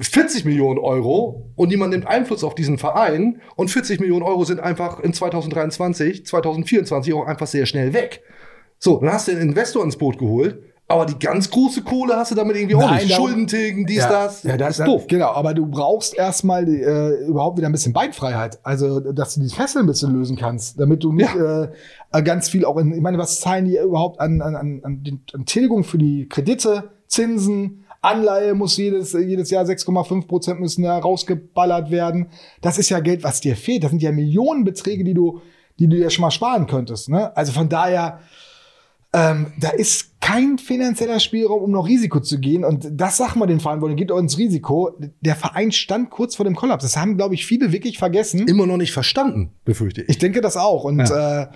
40 Millionen Euro und niemand nimmt Einfluss auf diesen Verein und 40 Millionen Euro sind einfach in 2023, 2024 auch einfach sehr schnell weg. So, dann hast du einen Investor ins Boot geholt, aber die ganz große Kohle hast du damit irgendwie auch nicht. da- Schulden tilgen, dies, ja, das. Ja, das ist doof. Genau, aber du brauchst erstmal äh, überhaupt wieder ein bisschen Beinfreiheit. Also, dass du die Fesseln ein bisschen lösen kannst, damit du nicht äh, ganz viel auch in, ich meine, was zahlen die überhaupt an, an, an, an, an Tilgung für die Kredite, Zinsen, Anleihe muss jedes, jedes Jahr 6,5 Prozent müssen da rausgeballert werden. Das ist ja Geld, was dir fehlt. Das sind ja Millionenbeträge, die du, die du dir schon mal sparen könntest. Ne? Also von daher, ähm, da ist kein finanzieller Spielraum, um noch Risiko zu gehen. Und das sagen wir den Verantwortlichen, geht auch ins Risiko. Der Verein stand kurz vor dem Kollaps. Das haben, glaube ich, viele wirklich vergessen. Immer noch nicht verstanden, befürchte ich. Ich denke das auch. Und äh,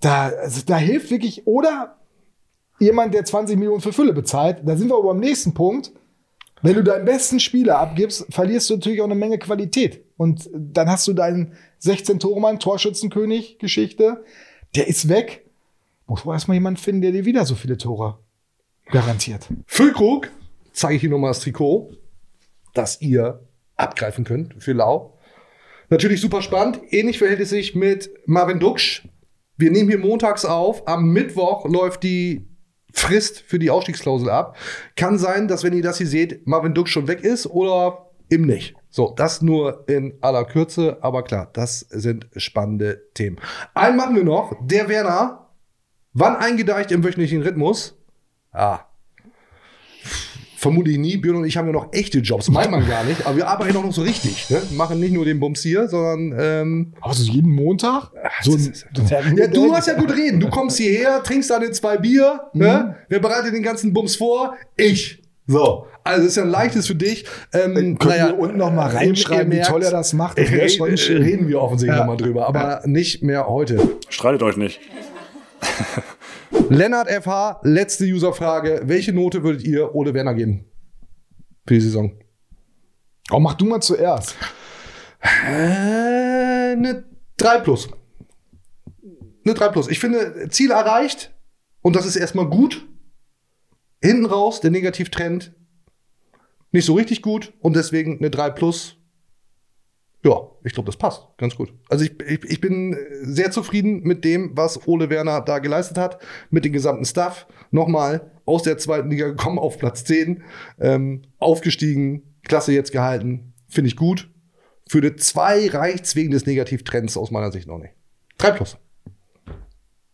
da, also, da hilft wirklich, oder jemand, der 20 Millionen für Fülle bezahlt. Da sind wir aber beim nächsten Punkt. Wenn du deinen besten Spieler abgibst, verlierst du natürlich auch eine Menge Qualität. Und dann hast du deinen 16-Tore-Mann, Torschützenkönig, Geschichte. Der ist weg. Muss man erstmal jemanden finden, der dir wieder so viele Tore garantiert. Füllkrug, zeige ich Ihnen nochmal das Trikot, das ihr abgreifen könnt für Lau. Natürlich super spannend. Ähnlich verhält es sich mit Marvin Duksch. Wir nehmen hier montags auf. Am Mittwoch läuft die Frist für die Ausstiegsklausel ab. Kann sein, dass wenn ihr das hier seht, Marvin Duksch schon weg ist oder eben nicht. So, das nur in aller Kürze, aber klar, das sind spannende Themen. Einen machen wir noch. Der Werner, wann eingedeicht im wöchentlichen Rhythmus? Ah, Vermutlich nie. Björn und ich haben ja noch echte Jobs. Meint man gar nicht. Aber wir arbeiten auch noch so richtig. Ne? Machen nicht nur den Bums hier, sondern. Ähm, Aber so jeden Montag? So ein, ja, du hast ja gut reden. Du kommst hierher, trinkst deine zwei Bier. Ne? Wer bereitet den ganzen Bums vor? Ich. So. Also, das ist ja ein leichtes für dich. Ähm, Können wir unten noch mal reinschreiben, wie toll er das macht? Das reden, reden wir offensichtlich Ja. noch mal drüber. Aber nicht mehr heute. Streitet euch nicht. Lennart FH, letzte Userfrage. Welche Note würdet ihr Ole Werner geben? Für die Saison? Oh, mach du mal zuerst. Äh, eine 3 plus. Eine 3 plus. Ich finde, Ziel erreicht und das ist erstmal gut. Hinten raus, der Negativtrend nicht so richtig gut und deswegen eine 3 plus. Ja, ich glaube, das passt ganz gut. Also ich, ich, ich bin sehr zufrieden mit dem, was Ole Werner da geleistet hat, mit dem gesamten Staff. Nochmal aus der zweiten Liga gekommen auf Platz 10, ähm, aufgestiegen, Klasse jetzt gehalten, finde ich gut. Für die zwei reicht's wegen des Negativtrends aus meiner Sicht noch nicht. Drei plus.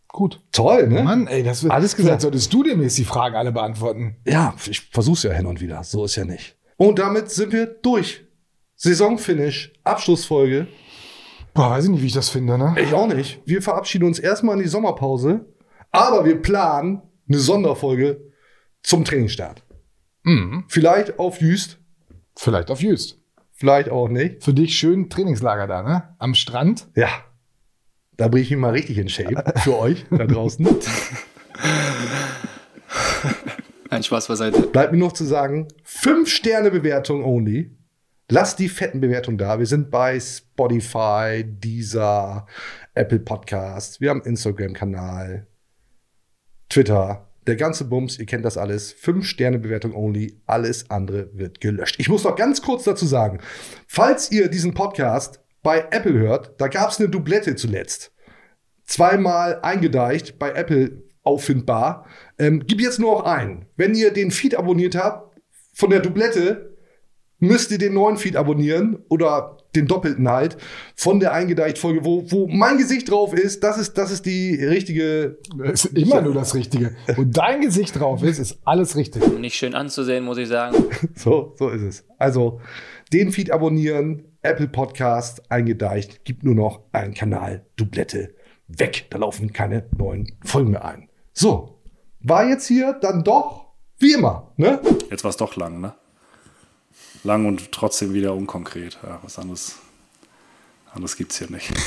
Gut. Toll, ne? Mann, ey, das wird, Alles gesagt. solltest du dem jetzt die Fragen alle beantworten. Ja, ich versuch's ja hin und wieder. So ist ja nicht. Und damit sind wir durch. Saisonfinish, Abschlussfolge. Boah, weiß ich nicht, wie ich das finde, ne? Ich auch nicht. Wir verabschieden uns erstmal in die Sommerpause, aber wir planen eine Sonderfolge zum Trainingsstart. Mhm. Vielleicht auf Jüst, Vielleicht auf Jüst. vielleicht auch nicht. Für dich schön Trainingslager da, ne? Am Strand. Ja. Da bringe ich mich mal richtig in Shape für euch da draußen. Ein Spaß beiseite. Bleibt mir noch zu sagen, 5 Sterne Bewertung only. Lasst die fetten Bewertungen da. Wir sind bei Spotify, Deezer, Apple Podcast. Wir haben Instagram-Kanal, Twitter. Der ganze Bums, ihr kennt das alles. 5 Sterne Bewertung only. Alles andere wird gelöscht. Ich muss noch ganz kurz dazu sagen, falls ihr diesen Podcast bei Apple hört, da gab es eine Doublette zuletzt. Zweimal eingedeicht, bei Apple auffindbar. Ähm, gib jetzt nur noch einen. Wenn ihr den Feed abonniert habt, von der Doublette, müsst ihr den neuen Feed abonnieren oder den doppelten halt von der eingedeicht Folge, wo, wo mein Gesicht drauf ist. Das ist, das ist die richtige. Das ist immer nur das Richtige. Wo dein Gesicht drauf ist, ist alles richtig. Nicht schön anzusehen, muss ich sagen. So, so ist es. Also den Feed abonnieren, Apple Podcast eingedeicht, gibt nur noch einen Kanal Doublette weg. Da laufen keine neuen Folgen mehr ein. So, war jetzt hier dann doch wie immer, ne? Jetzt war es doch lang, ne? Lang und trotzdem wieder unkonkret. Ja, was anderes, anderes gibt es hier nicht.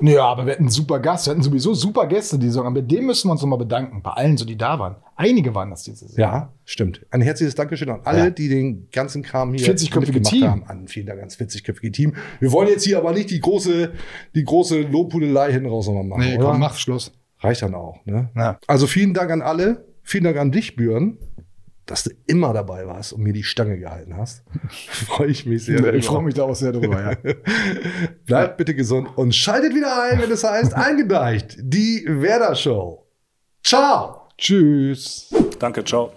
Naja, aber wir hatten super Gast. Wir hatten sowieso super Gäste die Saison. Aber bei dem müssen wir uns nochmal bedanken. Bei allen, so die da waren. Einige waren das diese Saison. Ja, stimmt. Ein herzliches Dankeschön an alle, Ja. die den ganzen Kram hier 40-köpfige mitgemacht Team. haben. An vielen Dank ans 40-köpfige Team. Wir wollen jetzt hier aber nicht die große, die große Lobhudelei hinten raus nochmal machen. Nee, oder? komm, mach Schluss. Reicht dann auch. Ne? Ja. Also vielen Dank an alle. Vielen Dank an dich, Björn, dass du immer dabei warst und mir die Stange gehalten hast. Freue ich mich sehr. Ich freue mich da auch sehr drüber, ja. Bleibt bitte gesund und schaltet wieder ein, wenn es heißt, eingedeicht. Die Werder Show. Ciao. Tschüss. Danke, ciao.